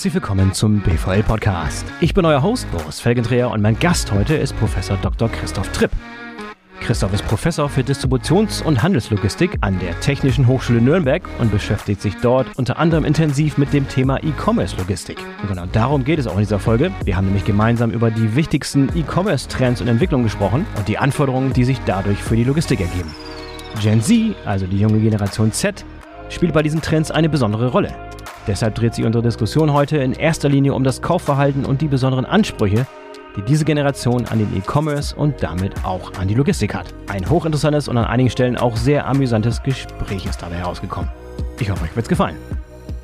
herzlich willkommen zum BVL Podcast. Ich bin euer Host Boris Felgendreher und mein Gast heute ist Professor Dr. Christoph Tripp. Christoph ist Professor für Distributions- und Handelslogistik an der Technischen Hochschule Nürnberg und beschäftigt sich dort unter anderem intensiv mit dem Thema E-Commerce-Logistik. Und genau darum geht es auch in dieser Folge. Wir haben nämlich gemeinsam über die wichtigsten E-Commerce-Trends und Entwicklungen gesprochen und die Anforderungen, die sich dadurch für die Logistik ergeben. Gen Z, also die junge Generation Z, spielt bei diesen Trends eine besondere Rolle. Deshalb dreht sich unsere Diskussion heute in erster Linie um das Kaufverhalten und die besonderen Ansprüche, die diese Generation an den E-Commerce und damit auch an die Logistik hat. Ein hochinteressantes und an einigen Stellen auch sehr amüsantes Gespräch ist dabei herausgekommen. Ich hoffe, euch wird's gefallen.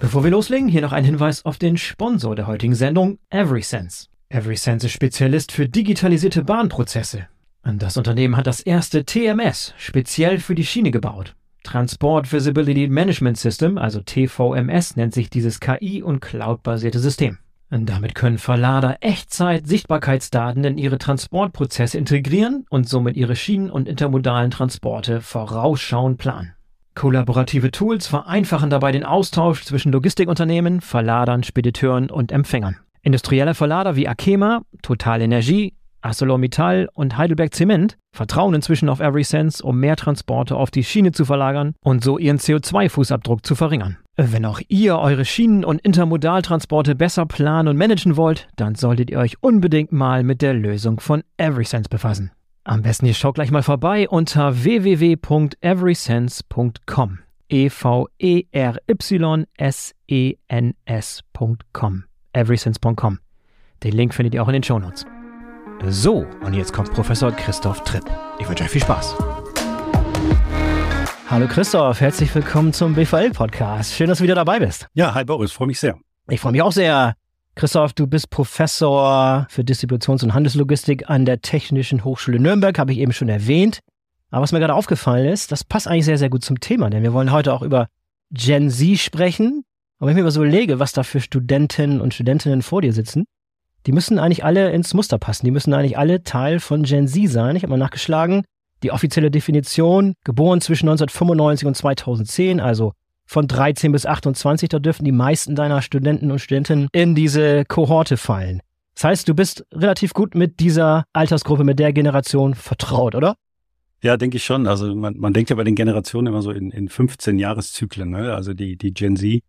Bevor wir loslegen, hier noch ein Hinweis auf den Sponsor der heutigen Sendung, EverySense. EverySense ist Spezialist für digitalisierte Bahnprozesse. Das Unternehmen hat das erste TMS speziell für die Schiene gebaut. Transport Visibility Management System, also TVMS, nennt sich dieses KI- und Cloud-basierte System. Damit können Verlader Echtzeit-Sichtbarkeitsdaten in ihre Transportprozesse integrieren und somit ihre Schienen- und intermodalen Transporte vorausschauend planen. Kollaborative Tools vereinfachen dabei den Austausch zwischen Logistikunternehmen, Verladern, Spediteuren und Empfängern. Industrielle Verlader wie Akema, Total Energie, ArcelorMittal und Heidelberg Zement vertrauen inzwischen auf EverySense, um mehr Transporte auf die Schiene zu verlagern und so ihren CO2-Fußabdruck zu verringern. Wenn auch ihr eure Schienen- und Intermodaltransporte besser planen und managen wollt, dann solltet ihr euch unbedingt mal mit der Lösung von EverySense befassen. Am besten ihr schaut gleich mal vorbei unter www.everysense.com. E V E R Y S E N S.com. everysense.com. Den Link findet ihr auch in den Shownotes. So, und jetzt kommt Professor Christoph Tripp. Ich wünsche euch viel Spaß. Hallo Christoph, herzlich willkommen zum BVL-Podcast. Schön, dass du wieder dabei bist. Ja, hi Boris, freue mich sehr. Ich freue mich auch sehr. Christoph, du bist Professor für Distributions- und Handelslogistik an der Technischen Hochschule Nürnberg, habe ich eben schon erwähnt. Aber was mir gerade aufgefallen ist, das passt eigentlich sehr, sehr gut zum Thema, denn wir wollen heute auch über Gen Z sprechen. Und wenn ich mir mal so überlege, was da für Studentinnen und Studentinnen vor dir sitzen, die müssen eigentlich alle ins Muster passen. Die müssen eigentlich alle Teil von Gen Z sein. Ich habe mal nachgeschlagen. Die offizielle Definition, geboren zwischen 1995 und 2010, also von 13 bis 28, da dürfen die meisten deiner Studenten und Studentinnen in diese Kohorte fallen. Das heißt, du bist relativ gut mit dieser Altersgruppe, mit der Generation vertraut, oder? Ja, denke ich schon. Also man, man denkt ja bei den Generationen immer so in, in 15 Jahreszyklen. Ne? Also die, die Gen Z,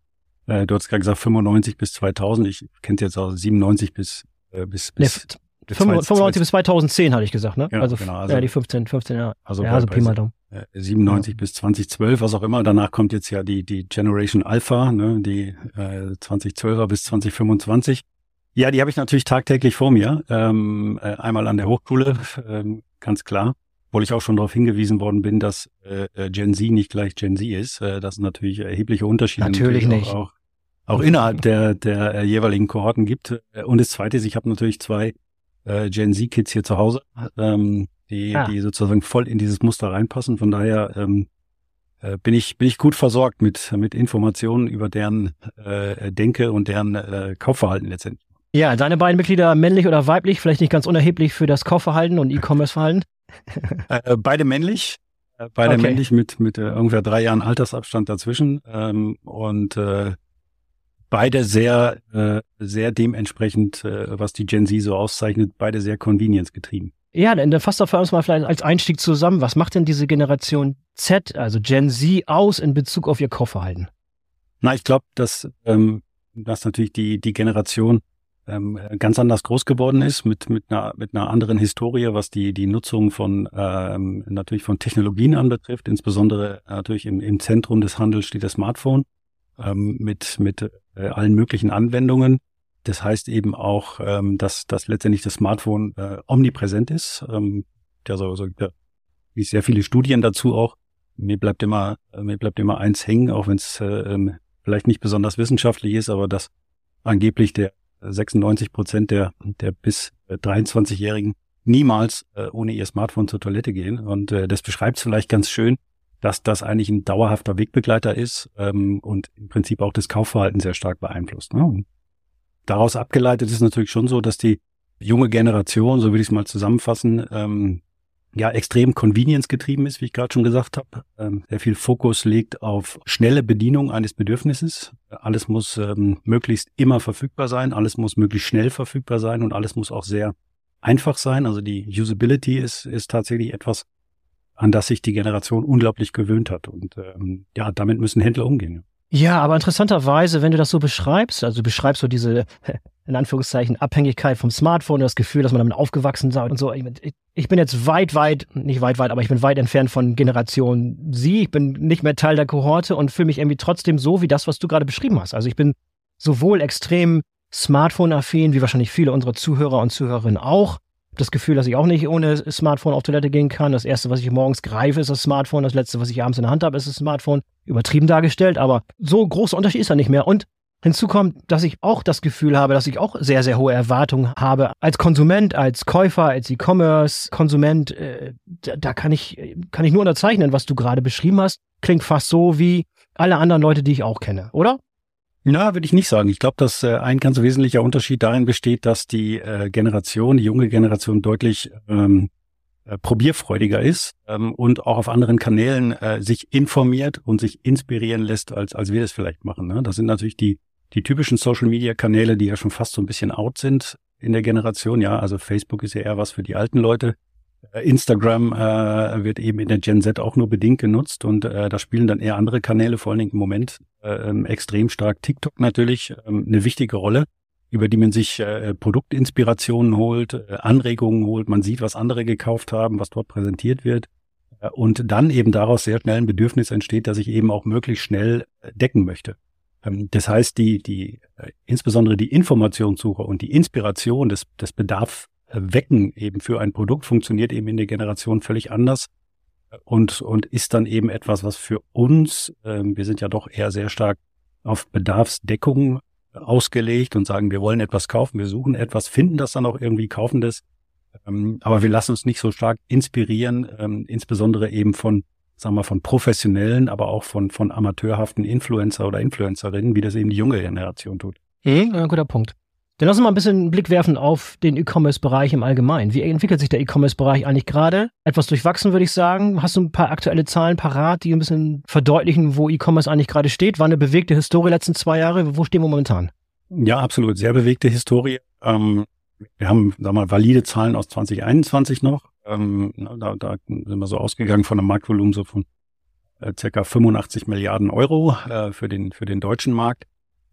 äh, du hast gerade gesagt 95 bis 2000. Ich kenne jetzt auch 97 bis äh, bis, bis, nee, 95 bis 2010 hatte ich gesagt, ne? Genau, also, genau, also ja, die 15, 15 Jahre. Also, ja, also Pi mal Daumen. 97 ja. bis 2012, was auch immer. Danach kommt jetzt ja die, die Generation Alpha, ne, die äh, 2012er bis 2025. Ja, die habe ich natürlich tagtäglich vor mir. Ähm, äh, einmal an der Hochschule, ähm, ganz klar. Obwohl ich auch schon darauf hingewiesen worden bin, dass äh, Gen Z nicht gleich Gen Z ist. Äh, das sind natürlich erhebliche Unterschiede. Natürlich, natürlich nicht. Auch, auch innerhalb der, der äh, jeweiligen Kohorten gibt. Und das Zweite ist, ich habe natürlich zwei äh, Gen Z-Kids hier zu Hause, ähm, die, ah. die sozusagen voll in dieses Muster reinpassen. Von daher ähm, äh, bin ich bin ich gut versorgt mit mit Informationen über deren äh, Denke und deren äh, Kaufverhalten letztendlich. Ja, deine beiden Mitglieder männlich oder weiblich, vielleicht nicht ganz unerheblich für das Kaufverhalten und E-Commerce-Verhalten. äh, beide männlich, äh, beide okay. männlich mit mit äh, ungefähr drei Jahren Altersabstand dazwischen ähm, und äh, beide sehr, äh, sehr dementsprechend, äh, was die Gen Z so auszeichnet, beide sehr Convenience getrieben. Ja, dann fasst doch für uns mal vielleicht als Einstieg zusammen. Was macht denn diese Generation Z, also Gen Z, aus in Bezug auf ihr Kaufverhalten? Na, ich glaube, dass, ähm, dass natürlich die, die Generation ähm, ganz anders groß geworden ist, mit, mit, einer, mit einer anderen Historie, was die, die Nutzung von ähm, natürlich von Technologien anbetrifft. Insbesondere natürlich im, im Zentrum des Handels steht das Smartphone ähm, mit, mit äh, allen möglichen Anwendungen. Das heißt eben auch, ähm, dass, dass letztendlich das Smartphone äh, omnipräsent ist. Ähm, ja, so, so ja, wie sehr viele Studien dazu auch. Mir bleibt immer, äh, mir bleibt immer eins hängen, auch wenn es äh, ähm, vielleicht nicht besonders wissenschaftlich ist, aber dass angeblich der 96 Prozent der, der bis 23-Jährigen niemals äh, ohne ihr Smartphone zur Toilette gehen. Und äh, das beschreibt es vielleicht ganz schön, dass das eigentlich ein dauerhafter Wegbegleiter ist ähm, und im Prinzip auch das Kaufverhalten sehr stark beeinflusst. Ne? Daraus abgeleitet ist natürlich schon so, dass die junge Generation, so will ich es mal zusammenfassen, ähm, ja extrem convenience getrieben ist, wie ich gerade schon gesagt habe. Ähm, sehr viel Fokus legt auf schnelle Bedienung eines Bedürfnisses. Alles muss ähm, möglichst immer verfügbar sein, alles muss möglichst schnell verfügbar sein und alles muss auch sehr einfach sein. Also die Usability ist, ist tatsächlich etwas, an das sich die Generation unglaublich gewöhnt hat. Und ähm, ja, damit müssen Händler umgehen. Ja, aber interessanterweise, wenn du das so beschreibst, also du beschreibst so diese, in Anführungszeichen, Abhängigkeit vom Smartphone, das Gefühl, dass man damit aufgewachsen sei und so. Ich bin jetzt weit, weit, nicht weit, weit, aber ich bin weit entfernt von Generation Sie. Ich bin nicht mehr Teil der Kohorte und fühle mich irgendwie trotzdem so wie das, was du gerade beschrieben hast. Also ich bin sowohl extrem Smartphone-affin, wie wahrscheinlich viele unserer Zuhörer und Zuhörerinnen auch, das Gefühl, dass ich auch nicht ohne Smartphone auf Toilette gehen kann. Das erste, was ich morgens greife, ist das Smartphone. Das letzte, was ich abends in der Hand habe, ist das Smartphone. Übertrieben dargestellt, aber so großer Unterschied ist er nicht mehr. Und hinzu kommt, dass ich auch das Gefühl habe, dass ich auch sehr, sehr hohe Erwartungen habe als Konsument, als Käufer, als E-Commerce-Konsument. Äh, da, da kann ich, kann ich nur unterzeichnen, was du gerade beschrieben hast. Klingt fast so wie alle anderen Leute, die ich auch kenne, oder? Na, würde ich nicht sagen. Ich glaube, dass äh, ein ganz wesentlicher Unterschied darin besteht, dass die äh, Generation, die junge Generation deutlich ähm, äh, probierfreudiger ist ähm, und auch auf anderen Kanälen äh, sich informiert und sich inspirieren lässt, als, als wir das vielleicht machen. Ne? Das sind natürlich die, die typischen Social-Media-Kanäle, die ja schon fast so ein bisschen out sind in der Generation. Ja, also Facebook ist ja eher was für die alten Leute. Äh, Instagram äh, wird eben in der Gen Z auch nur bedingt genutzt und äh, da spielen dann eher andere Kanäle, vor allen Dingen im Moment äh, ähm, extrem stark. TikTok natürlich ähm, eine wichtige Rolle, über die man sich äh, Produktinspirationen holt, äh, Anregungen holt, man sieht, was andere gekauft haben, was dort präsentiert wird äh, und dann eben daraus sehr schnell ein Bedürfnis entsteht, das ich eben auch möglichst schnell äh, decken möchte. Ähm, das heißt, die, die, äh, insbesondere die Informationssuche und die Inspiration des, des Bedarfs wecken eben für ein Produkt funktioniert eben in der Generation völlig anders und, und ist dann eben etwas, was für uns, äh, wir sind ja doch eher sehr stark auf Bedarfsdeckung ausgelegt und sagen, wir wollen etwas kaufen, wir suchen etwas, finden das dann auch irgendwie, kaufen das. Ähm, aber wir lassen uns nicht so stark inspirieren, ähm, insbesondere eben von, sagen wir, von professionellen, aber auch von, von amateurhaften Influencer oder Influencerinnen, wie das eben die junge Generation tut. Mhm, guter Punkt. Dann lass uns mal ein bisschen einen Blick werfen auf den E-Commerce-Bereich im Allgemeinen. Wie entwickelt sich der E-Commerce-Bereich eigentlich gerade? Etwas durchwachsen, würde ich sagen. Hast du ein paar aktuelle Zahlen parat, die ein bisschen verdeutlichen, wo E-Commerce eigentlich gerade steht? War eine bewegte Historie letzten zwei Jahre. Wo stehen wir momentan? Ja, absolut. Sehr bewegte Historie. Ähm, wir haben, sag mal, valide Zahlen aus 2021 noch. Ähm, da, da sind wir so ausgegangen von einem Marktvolumen so von äh, circa 85 Milliarden Euro äh, für den, für den deutschen Markt.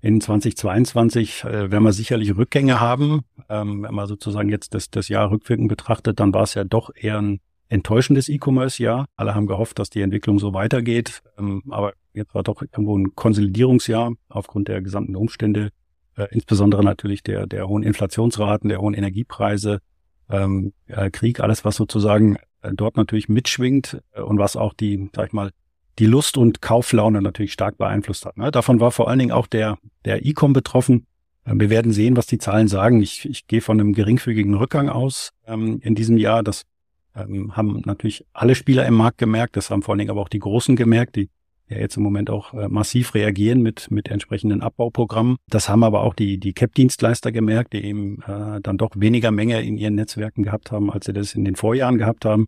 In 2022 äh, werden wir sicherlich Rückgänge haben. Ähm, wenn man sozusagen jetzt das, das Jahr rückwirkend betrachtet, dann war es ja doch eher ein enttäuschendes E-Commerce-Jahr. Alle haben gehofft, dass die Entwicklung so weitergeht. Ähm, aber jetzt war doch irgendwo ein Konsolidierungsjahr aufgrund der gesamten Umstände, äh, insbesondere natürlich der, der hohen Inflationsraten, der hohen Energiepreise, ähm, äh, Krieg, alles, was sozusagen äh, dort natürlich mitschwingt äh, und was auch die, sag ich mal, die Lust und Kauflaune natürlich stark beeinflusst hat. Ne? Davon war vor allen Dingen auch der, der E-Com betroffen. Ähm, wir werden sehen, was die Zahlen sagen. Ich, ich gehe von einem geringfügigen Rückgang aus ähm, in diesem Jahr. Das ähm, haben natürlich alle Spieler im Markt gemerkt. Das haben vor allen Dingen aber auch die Großen gemerkt, die ja jetzt im Moment auch äh, massiv reagieren mit, mit entsprechenden Abbauprogrammen. Das haben aber auch die, die CAP-Dienstleister gemerkt, die eben äh, dann doch weniger Menge in ihren Netzwerken gehabt haben, als sie das in den Vorjahren gehabt haben.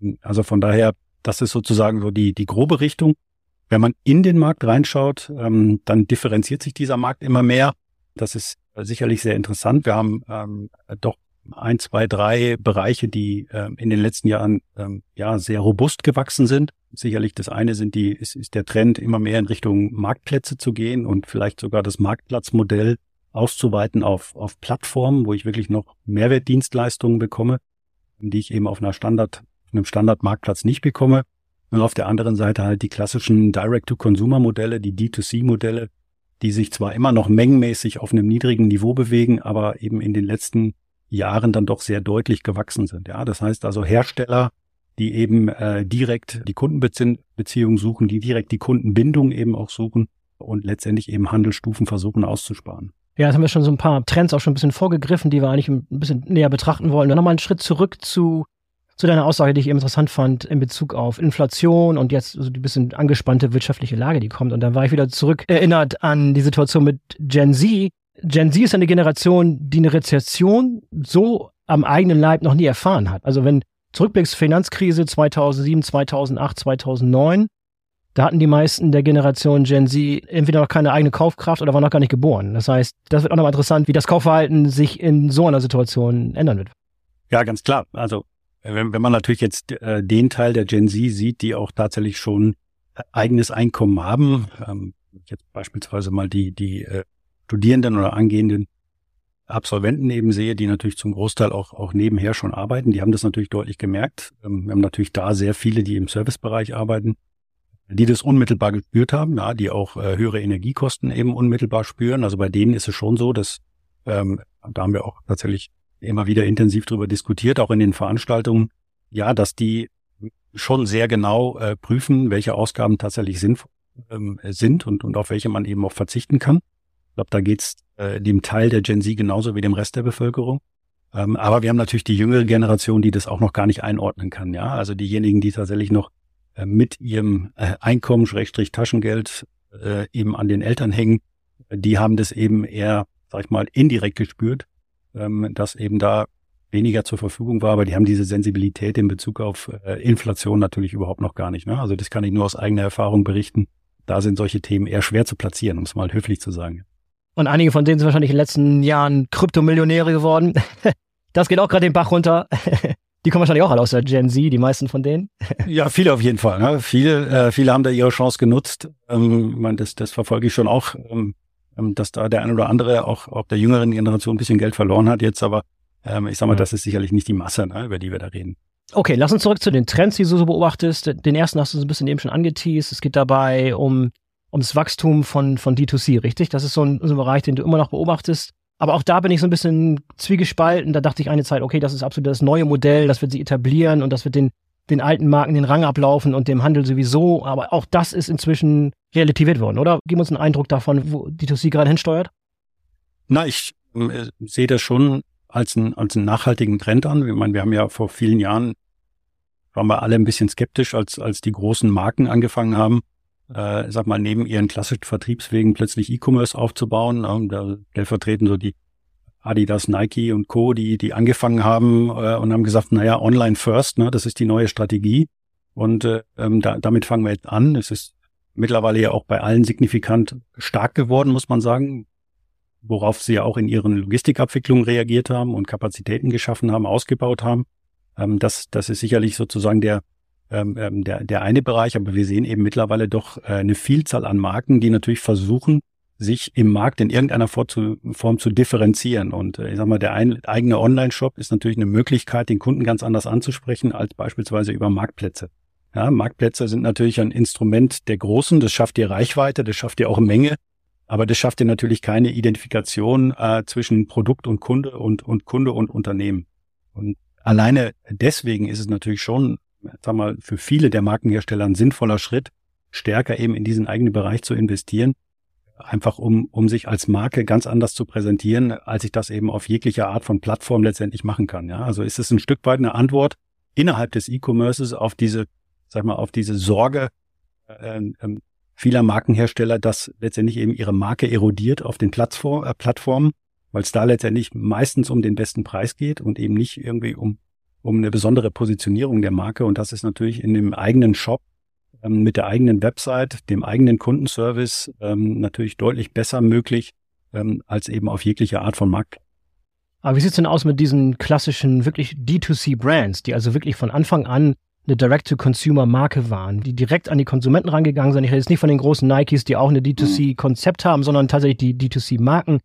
Ähm, also von daher das ist sozusagen so die, die grobe Richtung. Wenn man in den Markt reinschaut, ähm, dann differenziert sich dieser Markt immer mehr. Das ist sicherlich sehr interessant. Wir haben ähm, doch ein, zwei, drei Bereiche, die ähm, in den letzten Jahren ähm, ja sehr robust gewachsen sind. Sicherlich das eine sind die, ist, ist der Trend, immer mehr in Richtung Marktplätze zu gehen und vielleicht sogar das Marktplatzmodell auszuweiten auf, auf Plattformen, wo ich wirklich noch Mehrwertdienstleistungen bekomme, die ich eben auf einer Standard einem Standardmarktplatz nicht bekomme. Und auf der anderen Seite halt die klassischen Direct-to-Consumer-Modelle, die D2C-Modelle, die sich zwar immer noch mengenmäßig auf einem niedrigen Niveau bewegen, aber eben in den letzten Jahren dann doch sehr deutlich gewachsen sind. Ja, das heißt also Hersteller, die eben äh, direkt die Kundenbeziehung suchen, die direkt die Kundenbindung eben auch suchen und letztendlich eben Handelsstufen versuchen auszusparen. Ja, jetzt haben wir schon so ein paar Trends auch schon ein bisschen vorgegriffen, die wir eigentlich ein bisschen näher betrachten wollen. Dann nochmal einen Schritt zurück zu zu deiner Aussage, die ich eben interessant fand in Bezug auf Inflation und jetzt so die bisschen angespannte wirtschaftliche Lage, die kommt. Und dann war ich wieder zurück erinnert an die Situation mit Gen Z. Gen Z ist eine Generation, die eine Rezession so am eigenen Leib noch nie erfahren hat. Also wenn zurückblickst, Finanzkrise 2007, 2008, 2009, da hatten die meisten der Generation Gen Z entweder noch keine eigene Kaufkraft oder waren noch gar nicht geboren. Das heißt, das wird auch nochmal interessant, wie das Kaufverhalten sich in so einer Situation ändern wird. Ja, ganz klar. Also wenn, wenn man natürlich jetzt äh, den Teil der Gen Z sieht, die auch tatsächlich schon eigenes Einkommen haben, ähm, jetzt beispielsweise mal die, die äh, Studierenden oder angehenden Absolventen eben sehe, die natürlich zum Großteil auch, auch nebenher schon arbeiten, die haben das natürlich deutlich gemerkt. Ähm, wir haben natürlich da sehr viele, die im Servicebereich arbeiten, die das unmittelbar gespürt haben, ja, die auch äh, höhere Energiekosten eben unmittelbar spüren. Also bei denen ist es schon so, dass ähm, da haben wir auch tatsächlich immer wieder intensiv darüber diskutiert, auch in den Veranstaltungen, ja, dass die schon sehr genau äh, prüfen, welche Ausgaben tatsächlich sinnvoll ähm, sind und, und auf welche man eben auch verzichten kann. Ich glaube, da geht's äh, dem Teil der Gen Z genauso wie dem Rest der Bevölkerung. Ähm, aber wir haben natürlich die jüngere Generation, die das auch noch gar nicht einordnen kann. Ja, also diejenigen, die tatsächlich noch äh, mit ihrem äh, Einkommen, Schrägstrich Taschengeld äh, eben an den Eltern hängen, die haben das eben eher, sag ich mal, indirekt gespürt, ähm, dass eben da weniger zur Verfügung war, aber die haben diese Sensibilität in Bezug auf äh, Inflation natürlich überhaupt noch gar nicht. Ne? Also das kann ich nur aus eigener Erfahrung berichten. Da sind solche Themen eher schwer zu platzieren, um es mal höflich zu sagen. Und einige von denen sind wahrscheinlich in den letzten Jahren Kryptomillionäre geworden. Das geht auch gerade den Bach runter. Die kommen wahrscheinlich auch alle aus der Gen Z, die meisten von denen. Ja, viele auf jeden Fall. Ne? Viele, äh, viele haben da ihre Chance genutzt. Ähm, ich meine, das, das verfolge ich schon auch, ähm, dass da der ein oder andere auch, auch der jüngeren Generation ein bisschen Geld verloren hat jetzt, aber ähm, ich sag mal, ja. das ist sicherlich nicht die Masse, ne, über die wir da reden. Okay, lass uns zurück zu den Trends, die du so beobachtest. Den ersten hast du so ein bisschen eben schon angeteased. Es geht dabei um ums Wachstum von, von D2C, richtig? Das ist so ein, so ein Bereich, den du immer noch beobachtest. Aber auch da bin ich so ein bisschen zwiegespalten. Da dachte ich eine Zeit, okay, das ist absolut das neue Modell, das wird sie etablieren und das wird den, den alten Marken den Rang ablaufen und dem Handel sowieso. Aber auch das ist inzwischen relativiert worden, oder? Gib uns einen Eindruck davon, wo D2C gerade hinsteuert. Na, ich äh, sehe das schon als, ein, als einen nachhaltigen Trend an. Ich meine, wir haben ja vor vielen Jahren, waren wir alle ein bisschen skeptisch, als, als die großen Marken angefangen haben, äh, sag mal, neben ihren klassischen Vertriebswegen plötzlich E-Commerce aufzubauen. Ähm, da stellvertreten so die Adidas, Nike und Co., die, die angefangen haben äh, und haben gesagt, naja, online first, ne, das ist die neue Strategie. Und äh, ähm, da, damit fangen wir jetzt an. Es ist mittlerweile ja auch bei allen signifikant stark geworden, muss man sagen worauf sie ja auch in ihren Logistikabwicklungen reagiert haben und Kapazitäten geschaffen haben, ausgebaut haben. Ähm, das, das ist sicherlich sozusagen der, ähm, ähm, der, der eine Bereich, aber wir sehen eben mittlerweile doch äh, eine Vielzahl an Marken, die natürlich versuchen, sich im Markt in irgendeiner Form zu differenzieren. Und äh, ich sag mal, der ein, eigene Online-Shop ist natürlich eine Möglichkeit, den Kunden ganz anders anzusprechen als beispielsweise über Marktplätze. Ja, Marktplätze sind natürlich ein Instrument der Großen, das schafft dir Reichweite, das schafft dir auch Menge, aber das schafft dir natürlich keine Identifikation äh, zwischen Produkt und Kunde und, und Kunde und Unternehmen. Und alleine deswegen ist es natürlich schon, sag mal, für viele der Markenhersteller ein sinnvoller Schritt, stärker eben in diesen eigenen Bereich zu investieren, einfach um, um sich als Marke ganz anders zu präsentieren, als ich das eben auf jeglicher Art von Plattform letztendlich machen kann. Ja, also ist es ein Stück weit eine Antwort innerhalb des E-Commerces auf diese, sag mal, auf diese Sorge, äh, ähm, vieler Markenhersteller, dass letztendlich eben ihre Marke erodiert auf den Plattform, äh, Plattformen, weil es da letztendlich meistens um den besten Preis geht und eben nicht irgendwie um, um eine besondere Positionierung der Marke. Und das ist natürlich in dem eigenen Shop ähm, mit der eigenen Website, dem eigenen Kundenservice ähm, natürlich deutlich besser möglich ähm, als eben auf jegliche Art von Markt. Aber wie sieht's denn aus mit diesen klassischen wirklich D2C-Brands, die also wirklich von Anfang an eine Direct-to-Consumer-Marke waren, die direkt an die Konsumenten rangegangen sind. Ich rede jetzt nicht von den großen Nikes, die auch eine D2C-Konzept haben, sondern tatsächlich die D2C-Marken.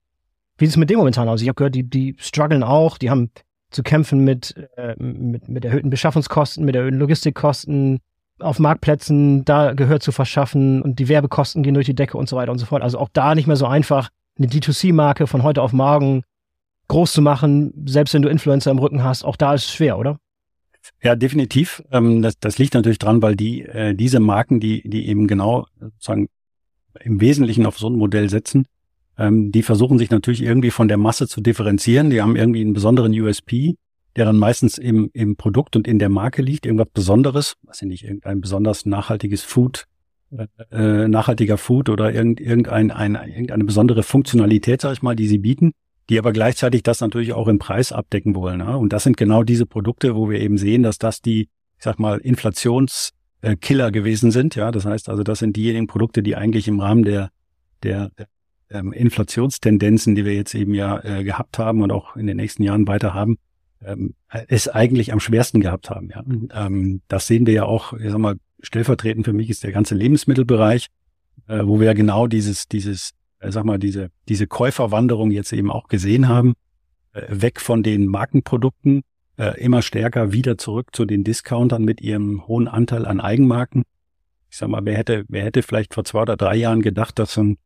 Wie sieht es mit dem momentan aus? Ich habe gehört, die, die strugglen auch, die haben zu kämpfen mit, äh, mit, mit erhöhten Beschaffungskosten, mit erhöhten Logistikkosten, auf Marktplätzen da Gehör zu verschaffen und die Werbekosten gehen durch die Decke und so weiter und so fort. Also auch da nicht mehr so einfach, eine D2C-Marke von heute auf morgen groß zu machen, selbst wenn du Influencer im Rücken hast. Auch da ist es schwer, oder? Ja, definitiv. Ähm, das, das liegt natürlich dran, weil die äh, diese Marken, die die eben genau sozusagen im Wesentlichen auf so ein Modell setzen, ähm, die versuchen sich natürlich irgendwie von der Masse zu differenzieren. Die haben irgendwie einen besonderen USP, der dann meistens im, im Produkt und in der Marke liegt, irgendwas Besonderes, weiß ich nicht, irgendein besonders nachhaltiges Food, äh, nachhaltiger Food oder irgend, irgendein, ein, irgendeine besondere Funktionalität, sag ich mal, die sie bieten die aber gleichzeitig das natürlich auch im Preis abdecken wollen. Ja? Und das sind genau diese Produkte, wo wir eben sehen, dass das die, ich sag mal, Inflationskiller gewesen sind. Ja, das heißt also, das sind diejenigen Produkte, die eigentlich im Rahmen der der ähm, Inflationstendenzen, die wir jetzt eben ja äh, gehabt haben und auch in den nächsten Jahren weiter haben, ähm, es eigentlich am schwersten gehabt haben. Ja. Ähm, das sehen wir ja auch, ich sag mal, stellvertretend für mich ist der ganze Lebensmittelbereich, äh, wo wir genau dieses, dieses, äh, sag mal, diese, diese Käuferwanderung jetzt eben auch gesehen haben, äh, weg von den Markenprodukten, äh, immer stärker wieder zurück zu den Discountern mit ihrem hohen Anteil an Eigenmarken. Ich sag mal, wer hätte, wer hätte vielleicht vor zwei oder drei Jahren gedacht, dass so ein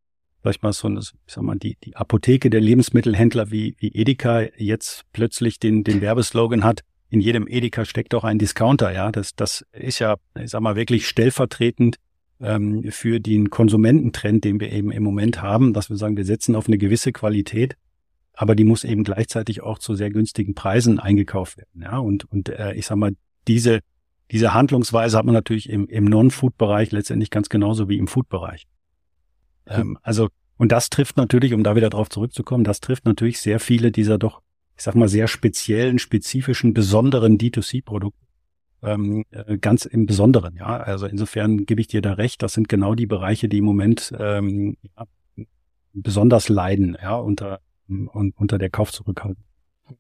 vielleicht mal so, eine, ich sag mal, die, die Apotheke der Lebensmittelhändler wie, wie Edeka jetzt plötzlich den, den Werbeslogan hat, in jedem Edeka steckt doch ein Discounter, ja. Das, das ist ja, ich sag mal, wirklich stellvertretend ähm, für den Konsumententrend, den wir eben im Moment haben, dass wir sagen, wir setzen auf eine gewisse Qualität, aber die muss eben gleichzeitig auch zu sehr günstigen Preisen eingekauft werden, ja. Und, und äh, ich sag mal, diese, diese Handlungsweise hat man natürlich im, im Non-Food-Bereich letztendlich ganz genauso wie im Food-Bereich. Ähm, also, und das trifft natürlich, um da wieder drauf zurückzukommen, das trifft natürlich sehr viele dieser doch, ich sag mal, sehr speziellen, spezifischen, besonderen D2C-Produkte. Ähm, äh, ganz im Besonderen, ja. Also insofern gebe ich dir da recht, das sind genau die Bereiche, die im Moment ähm, ja, besonders leiden, ja, unter, un, unter der Kaufzurückhaltung.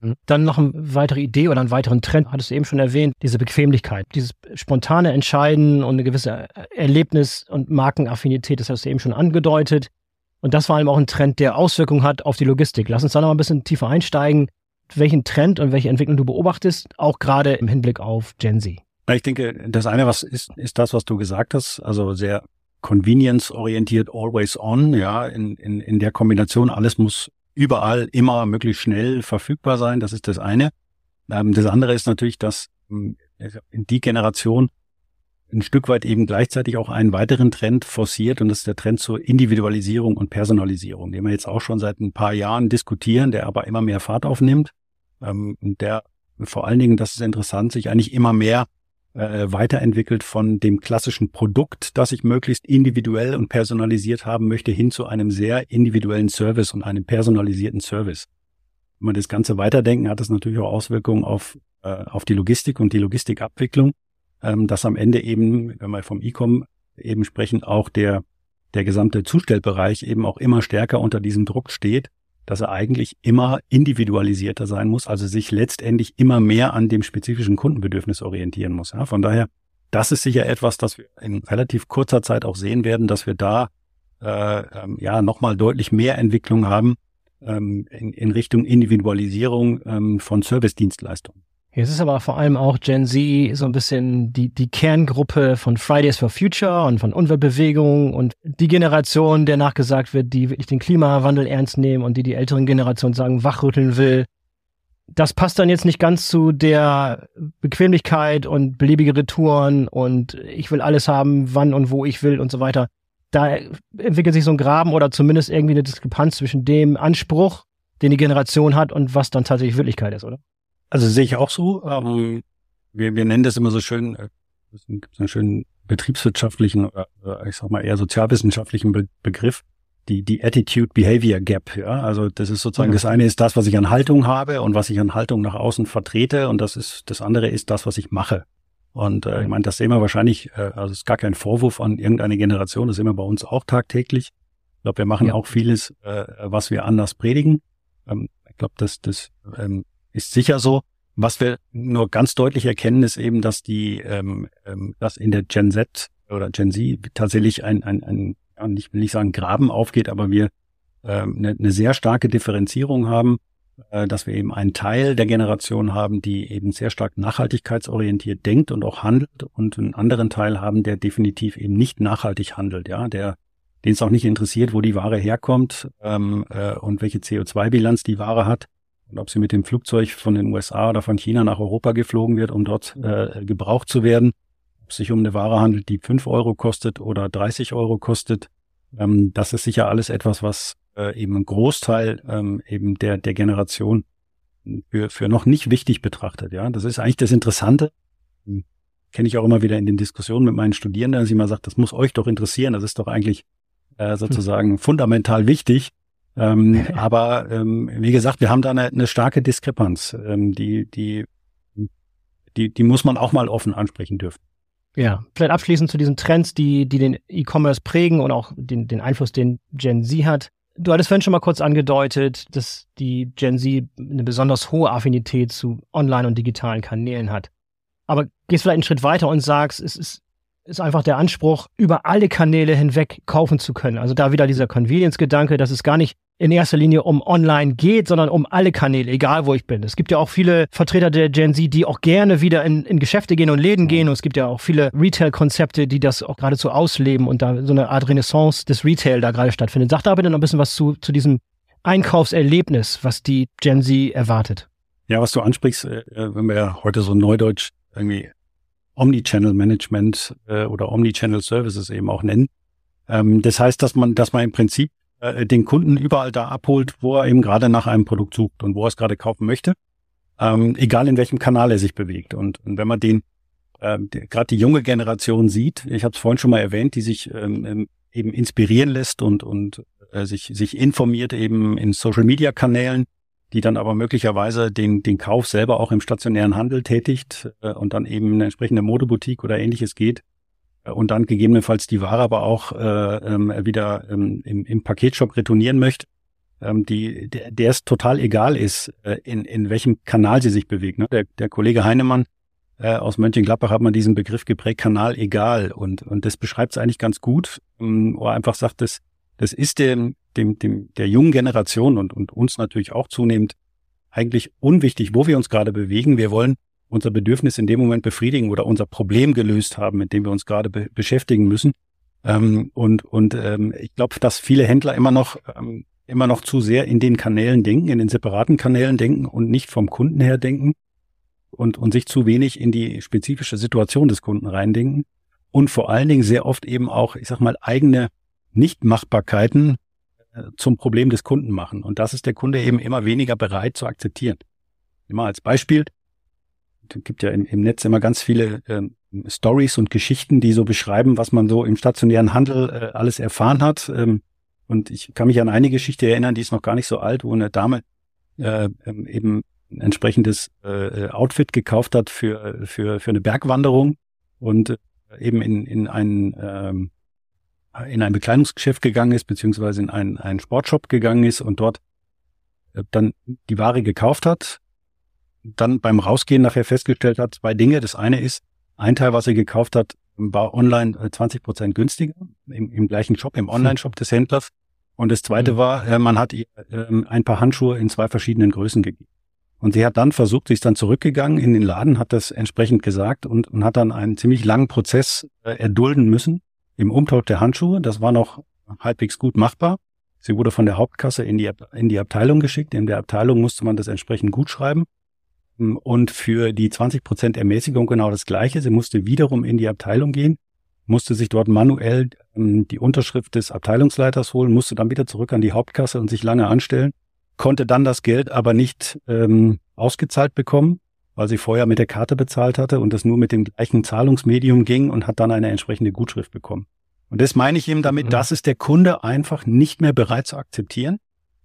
Mhm. Dann noch eine weitere Idee oder einen weiteren Trend, hattest du eben schon erwähnt, diese Bequemlichkeit, dieses spontane Entscheiden und eine gewisse Erlebnis- und Markenaffinität, das hast du eben schon angedeutet. Und das vor allem auch ein Trend, der Auswirkungen hat auf die Logistik. Lass uns da noch ein bisschen tiefer einsteigen, welchen Trend und welche Entwicklung du beobachtest, auch gerade im Hinblick auf Gen Z. Ich denke, das eine, was ist, ist das, was du gesagt hast, also sehr convenience-orientiert, always on, ja, in, in, in der Kombination, alles muss überall immer möglichst schnell verfügbar sein. Das ist das eine. Ähm, das andere ist natürlich, dass ähm, die Generation ein Stück weit eben gleichzeitig auch einen weiteren Trend forciert und das ist der Trend zur Individualisierung und Personalisierung, den wir jetzt auch schon seit ein paar Jahren diskutieren, der aber immer mehr Fahrt aufnimmt ähm, und der vor allen Dingen, das ist interessant, sich eigentlich immer mehr äh, weiterentwickelt von dem klassischen Produkt, das ich möglichst individuell und personalisiert haben möchte, hin zu einem sehr individuellen Service und einem personalisierten Service. Wenn man das Ganze weiterdenken, hat das natürlich auch Auswirkungen auf, äh, auf die Logistik und die Logistikabwicklung, ähm, dass am Ende eben, wenn wir vom E-Com eben sprechen, auch der, der gesamte Zustellbereich eben auch immer stärker unter diesem Druck steht, dass er eigentlich immer individualisierter sein muss, also sich letztendlich immer mehr an dem spezifischen Kundenbedürfnis orientieren muss. Ja, von daher, das ist sicher etwas, das wir in relativ kurzer Zeit auch sehen werden, dass wir da äh, ähm, ja nochmal deutlich mehr Entwicklung haben ähm, in, in Richtung Individualisierung ähm, von Service-Dienstleistungen. Jetzt ist aber vor allem auch Gen Z so ein bisschen die, die Kerngruppe von Fridays for Future und von Umweltbewegung und die Generation, der nachgesagt wird, die wirklich den Klimawandel ernst nehmen und die die älteren Generationen sagen, wachrütteln will. Das passt dann jetzt nicht ganz zu der Bequemlichkeit und beliebige Retouren und ich will alles haben, wann und wo ich will und so weiter. Da entwickelt sich so ein Graben oder zumindest irgendwie eine Diskrepanz zwischen dem Anspruch, den die Generation hat und was dann tatsächlich Wirklichkeit ist, oder? Also sehe ich auch so. Ähm, wir, wir nennen das immer so schön, äh, es gibt einen schönen betriebswirtschaftlichen oder ich sag mal eher sozialwissenschaftlichen Be Begriff, die, die Attitude Behavior Gap. Ja, also das ist sozusagen, mhm. das eine ist das, was ich an Haltung habe und was ich an Haltung nach außen vertrete und das ist, das andere ist das, was ich mache. Und äh, ich meine, das sehen wir wahrscheinlich, äh, also es ist gar kein Vorwurf an irgendeine Generation, das sehen wir bei uns auch tagtäglich. Ich glaube, wir machen ja. auch vieles, äh, was wir anders predigen. Ähm, ich glaube, das, das ähm, ist sicher so. Was wir nur ganz deutlich erkennen, ist eben, dass die, ähm, ähm, dass in der Gen Z oder Gen Z tatsächlich ein, ein, ein ja, nicht will ich sagen Graben aufgeht, aber wir ähm, eine, eine sehr starke Differenzierung haben, äh, dass wir eben einen Teil der Generation haben, die eben sehr stark nachhaltigkeitsorientiert denkt und auch handelt und einen anderen Teil haben, der definitiv eben nicht nachhaltig handelt, ja, der den es auch nicht interessiert, wo die Ware herkommt ähm, äh, und welche CO2-Bilanz die Ware hat, und ob sie mit dem Flugzeug von den USA oder von China nach Europa geflogen wird, um dort äh, gebraucht zu werden. Ob es sich um eine Ware handelt, die fünf Euro kostet oder 30 Euro kostet. Ähm, das ist sicher alles etwas, was äh, eben ein Großteil ähm, eben der, der Generation für, für noch nicht wichtig betrachtet. Ja, das ist eigentlich das Interessante. Hm, kenne ich auch immer wieder in den Diskussionen mit meinen Studierenden, dass ich immer sage, das muss euch doch interessieren. Das ist doch eigentlich äh, sozusagen hm. fundamental wichtig. Ähm, aber ähm, wie gesagt, wir haben da eine, eine starke Diskrepanz, ähm, die, die, die, die muss man auch mal offen ansprechen dürfen. Ja, vielleicht abschließend zu diesen Trends, die, die den E-Commerce prägen und auch den, den Einfluss, den Gen Z hat. Du hattest vorhin schon mal kurz angedeutet, dass die Gen Z eine besonders hohe Affinität zu online und digitalen Kanälen hat. Aber gehst vielleicht einen Schritt weiter und sagst, es ist, ist einfach der Anspruch, über alle Kanäle hinweg kaufen zu können. Also da wieder dieser Convenience-Gedanke, dass es gar nicht in erster Linie um online geht, sondern um alle Kanäle, egal wo ich bin. Es gibt ja auch viele Vertreter der Gen Z, die auch gerne wieder in, in Geschäfte gehen und Läden gehen. Und es gibt ja auch viele Retail-Konzepte, die das auch geradezu ausleben und da so eine Art Renaissance des Retail da gerade stattfindet. Sag da bitte noch ein bisschen was zu, zu diesem Einkaufserlebnis, was die Gen Z erwartet. Ja, was du ansprichst, äh, wenn wir ja heute so neudeutsch irgendwie Omnichannel Management äh, oder Omnichannel Services eben auch nennen. Ähm, das heißt, dass man, dass man im Prinzip äh, den Kunden überall da abholt, wo er eben gerade nach einem Produkt sucht und wo er es gerade kaufen möchte, ähm, egal in welchem Kanal er sich bewegt. Und, und wenn man den äh, gerade die junge Generation sieht, ich habe es vorhin schon mal erwähnt, die sich ähm, ähm, eben inspirieren lässt und und äh, sich sich informiert eben in Social Media Kanälen, die dann aber möglicherweise den den Kauf selber auch im stationären Handel tätigt äh, und dann eben eine entsprechende Modeboutique oder ähnliches geht und dann gegebenenfalls die Ware aber auch äh, ähm, wieder ähm, im, im Paketshop retournieren möchte, ähm, die, der, der es total egal ist, äh, in, in welchem Kanal sie sich bewegt. Ne? Der, der Kollege Heinemann äh, aus Mönchengladbach hat man diesen Begriff geprägt, Kanal egal. Und, und das beschreibt es eigentlich ganz gut, ähm, wo er einfach sagt, das, das ist dem, dem, dem, der jungen Generation und, und uns natürlich auch zunehmend eigentlich unwichtig, wo wir uns gerade bewegen. Wir wollen unser Bedürfnis in dem Moment befriedigen oder unser Problem gelöst haben, mit dem wir uns gerade be beschäftigen müssen. Ähm, und und ähm, ich glaube, dass viele Händler immer noch ähm, immer noch zu sehr in den Kanälen denken, in den separaten Kanälen denken und nicht vom Kunden her denken und und sich zu wenig in die spezifische Situation des Kunden reindenken und vor allen Dingen sehr oft eben auch, ich sag mal, eigene Nichtmachbarkeiten äh, zum Problem des Kunden machen. Und das ist der Kunde eben immer weniger bereit zu akzeptieren. Immer als Beispiel, gibt ja im, im Netz immer ganz viele ähm, Stories und Geschichten, die so beschreiben, was man so im stationären Handel äh, alles erfahren hat. Ähm, und ich kann mich an eine Geschichte erinnern, die ist noch gar nicht so alt, wo eine Dame äh, ähm, eben ein entsprechendes äh, Outfit gekauft hat für, für, für eine Bergwanderung und äh, eben in, in ein ähm, in ein Bekleidungsgeschäft gegangen ist, beziehungsweise in einen, einen Sportshop gegangen ist und dort äh, dann die Ware gekauft hat, dann beim Rausgehen nachher festgestellt hat, zwei Dinge. Das eine ist, ein Teil, was er gekauft hat, war online 20 äh, Prozent günstiger im, im, gleichen Shop, im Online-Shop des Händlers. Und das zweite mhm. war, äh, man hat ihr äh, ein paar Handschuhe in zwei verschiedenen Größen gegeben. Und sie hat dann versucht, sie ist dann zurückgegangen in den Laden, hat das entsprechend gesagt und, und hat dann einen ziemlich langen Prozess äh, erdulden müssen im Umtausch der Handschuhe. Das war noch halbwegs gut machbar. Sie wurde von der Hauptkasse in die, in die Abteilung geschickt. In der Abteilung musste man das entsprechend gut schreiben. Und für die 20 Prozent Ermäßigung genau das Gleiche. Sie musste wiederum in die Abteilung gehen, musste sich dort manuell ähm, die Unterschrift des Abteilungsleiters holen, musste dann wieder zurück an die Hauptkasse und sich lange anstellen, konnte dann das Geld aber nicht ähm, ausgezahlt bekommen, weil sie vorher mit der Karte bezahlt hatte und das nur mit dem gleichen Zahlungsmedium ging und hat dann eine entsprechende Gutschrift bekommen. Und das meine ich eben damit, mhm. das ist der Kunde einfach nicht mehr bereit zu akzeptieren,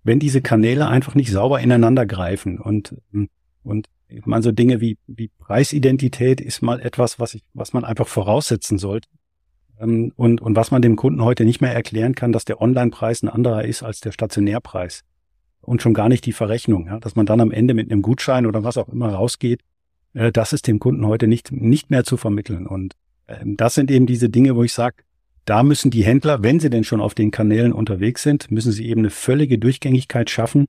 wenn diese Kanäle einfach nicht sauber ineinander greifen. Und, und ich meine, so Dinge wie, wie Preisidentität ist mal etwas, was ich, was man einfach voraussetzen sollte. Ähm, und, und was man dem Kunden heute nicht mehr erklären kann, dass der Online-Preis ein anderer ist als der Stationärpreis. Und schon gar nicht die Verrechnung, ja, dass man dann am Ende mit einem Gutschein oder was auch immer rausgeht, äh, das ist dem Kunden heute nicht, nicht mehr zu vermitteln. Und äh, das sind eben diese Dinge, wo ich sage, da müssen die Händler, wenn sie denn schon auf den Kanälen unterwegs sind, müssen sie eben eine völlige Durchgängigkeit schaffen, ähm,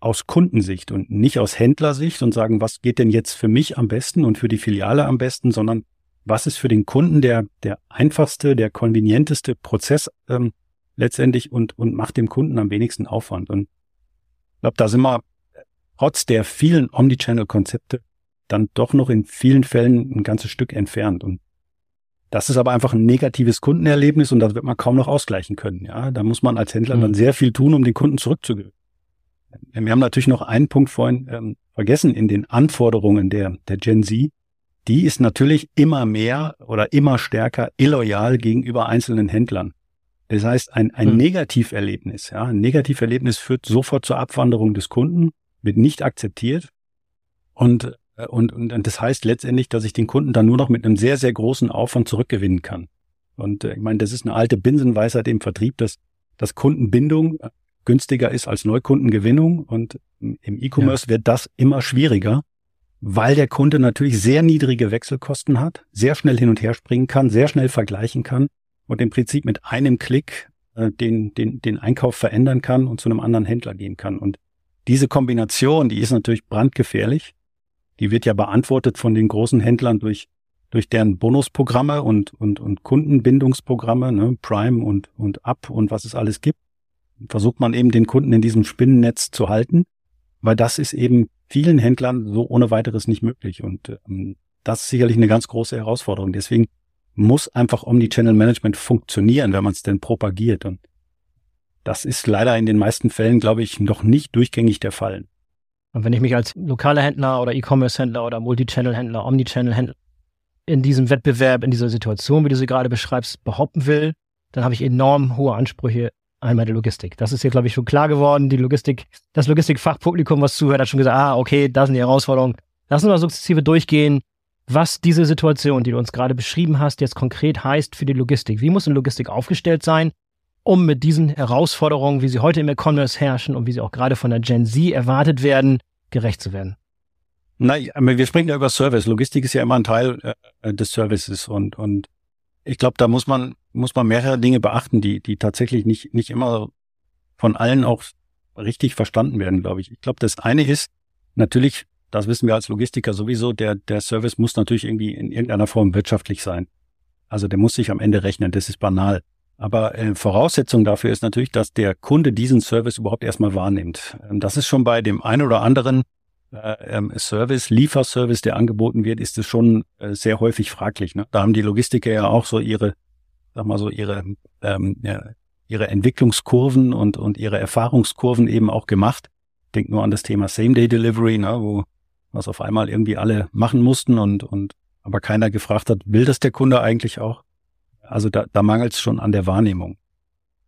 aus Kundensicht und nicht aus Händlersicht und sagen, was geht denn jetzt für mich am besten und für die Filiale am besten, sondern was ist für den Kunden der, der einfachste, der konvenienteste Prozess ähm, letztendlich und, und macht dem Kunden am wenigsten Aufwand. Und ich glaube, da sind wir trotz der vielen Omnichannel-Konzepte dann doch noch in vielen Fällen ein ganzes Stück entfernt. Und das ist aber einfach ein negatives Kundenerlebnis und das wird man kaum noch ausgleichen können. Ja, da muss man als Händler mhm. dann sehr viel tun, um den Kunden zurückzugewinnen. Wir haben natürlich noch einen Punkt vorhin ähm, vergessen in den Anforderungen der, der Gen Z. Die ist natürlich immer mehr oder immer stärker illoyal gegenüber einzelnen Händlern. Das heißt, ein, ein hm. Negativerlebnis, ja, ein Negativerlebnis führt sofort zur Abwanderung des Kunden, wird nicht akzeptiert. Und, äh, und, und das heißt letztendlich, dass ich den Kunden dann nur noch mit einem sehr, sehr großen Aufwand zurückgewinnen kann. Und äh, ich meine, das ist eine alte Binsenweisheit im Vertrieb, dass, dass Kundenbindung äh, günstiger ist als Neukundengewinnung. Und im E-Commerce ja. wird das immer schwieriger, weil der Kunde natürlich sehr niedrige Wechselkosten hat, sehr schnell hin und her springen kann, sehr schnell vergleichen kann und im Prinzip mit einem Klick äh, den, den, den Einkauf verändern kann und zu einem anderen Händler gehen kann. Und diese Kombination, die ist natürlich brandgefährlich. Die wird ja beantwortet von den großen Händlern durch durch deren Bonusprogramme und, und, und Kundenbindungsprogramme, ne, Prime und, und Up und was es alles gibt, versucht man eben den Kunden in diesem Spinnennetz zu halten, weil das ist eben vielen Händlern so ohne weiteres nicht möglich. Und ähm, das ist sicherlich eine ganz große Herausforderung. Deswegen muss einfach Omnichannel Management funktionieren, wenn man es denn propagiert. Und das ist leider in den meisten Fällen, glaube ich, noch nicht durchgängig der Fall. Und wenn ich mich als lokaler Händler oder E-Commerce-Händler oder Multichannel-Händler, Omnichannel-Händler in diesem Wettbewerb, in dieser Situation, wie du sie gerade beschreibst, behaupten will, dann habe ich enorm hohe Ansprüche an meine Logistik. Das ist hier, glaube ich, schon klar geworden. Die Logistik, das Logistikfachpublikum, was zuhört, hat schon gesagt, ah, okay, da sind die Herausforderungen. Lass uns mal sukzessive durchgehen, was diese Situation, die du uns gerade beschrieben hast, jetzt konkret heißt für die Logistik. Wie muss eine Logistik aufgestellt sein, um mit diesen Herausforderungen, wie sie heute im E-Commerce herrschen und wie sie auch gerade von der Gen Z erwartet werden, gerecht zu werden? Nein, wir sprechen ja über Service. Logistik ist ja immer ein Teil äh, des Services und und ich glaube, da muss man muss man mehrere Dinge beachten, die die tatsächlich nicht nicht immer von allen auch richtig verstanden werden, glaube ich. Ich glaube, das eine ist natürlich, das wissen wir als Logistiker sowieso, der der Service muss natürlich irgendwie in irgendeiner Form wirtschaftlich sein. Also der muss sich am Ende rechnen. Das ist banal. Aber äh, Voraussetzung dafür ist natürlich, dass der Kunde diesen Service überhaupt erstmal wahrnimmt. Ähm, das ist schon bei dem einen oder anderen äh, ähm, Service, Lieferservice, der angeboten wird, ist es schon äh, sehr häufig fraglich. Ne? Da haben die Logistiker ja auch so ihre, sag mal so ihre ähm, ja, ihre Entwicklungskurven und und ihre Erfahrungskurven eben auch gemacht. Denk nur an das Thema Same Day Delivery, ne, wo was auf einmal irgendwie alle machen mussten und und aber keiner gefragt hat, will das der Kunde eigentlich auch? Also da, da mangelt es schon an der Wahrnehmung.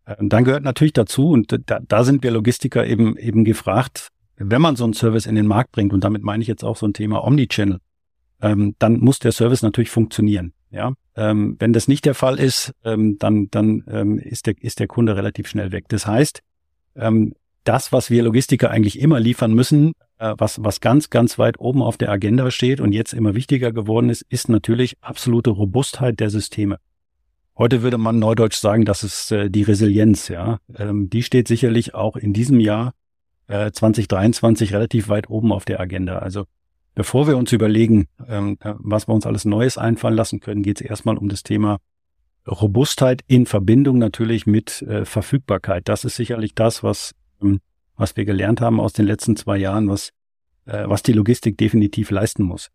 Äh, und dann gehört natürlich dazu, und da, da sind wir Logistiker eben eben gefragt, wenn man so einen Service in den Markt bringt, und damit meine ich jetzt auch so ein Thema Omnichannel, ähm, dann muss der Service natürlich funktionieren. Ja, ähm, wenn das nicht der Fall ist, ähm, dann dann ähm, ist der ist der Kunde relativ schnell weg. Das heißt, ähm, das, was wir Logistiker eigentlich immer liefern müssen, äh, was was ganz ganz weit oben auf der Agenda steht und jetzt immer wichtiger geworden ist, ist natürlich absolute Robustheit der Systeme. Heute würde man neudeutsch sagen, das ist äh, die Resilienz. Ja, ähm, die steht sicherlich auch in diesem Jahr 2023 äh, relativ weit oben auf der Agenda. Also bevor wir uns überlegen, ähm, was wir uns alles Neues einfallen lassen können, geht es erstmal um das Thema Robustheit in Verbindung natürlich mit äh, Verfügbarkeit. Das ist sicherlich das, was, ähm, was wir gelernt haben aus den letzten zwei Jahren, was, äh, was die Logistik definitiv leisten muss.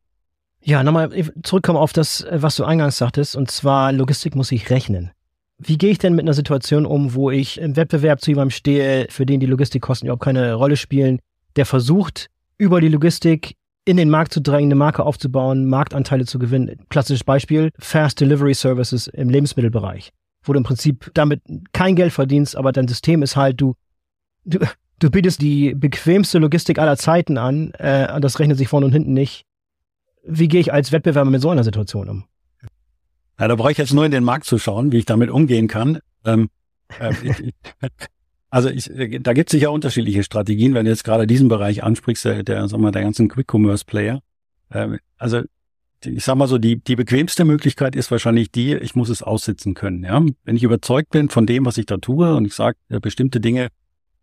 Ja, nochmal zurückkommen auf das, was du eingangs sagtest, und zwar Logistik muss sich rechnen. Wie gehe ich denn mit einer Situation um, wo ich im Wettbewerb zu jemandem stehe, für den die Logistikkosten überhaupt keine Rolle spielen, der versucht, über die Logistik in den Markt zu drängen, eine Marke aufzubauen, Marktanteile zu gewinnen. Klassisches Beispiel, Fast Delivery Services im Lebensmittelbereich, wo du im Prinzip damit kein Geld verdienst, aber dein System ist halt, du, du, du bietest die bequemste Logistik aller Zeiten an, äh, das rechnet sich vorne und hinten nicht. Wie gehe ich als Wettbewerber mit so einer Situation um? Ja, da brauche ich jetzt nur in den Markt zu schauen, wie ich damit umgehen kann. Ähm, äh, ich, also ich, da gibt es sicher unterschiedliche Strategien, wenn du jetzt gerade diesen Bereich ansprichst, der, der, sag mal, der ganzen Quick-Commerce-Player. Ähm, also ich sag mal so, die, die bequemste Möglichkeit ist wahrscheinlich die, ich muss es aussitzen können. Ja? Wenn ich überzeugt bin von dem, was ich da tue und ich sage, äh, bestimmte Dinge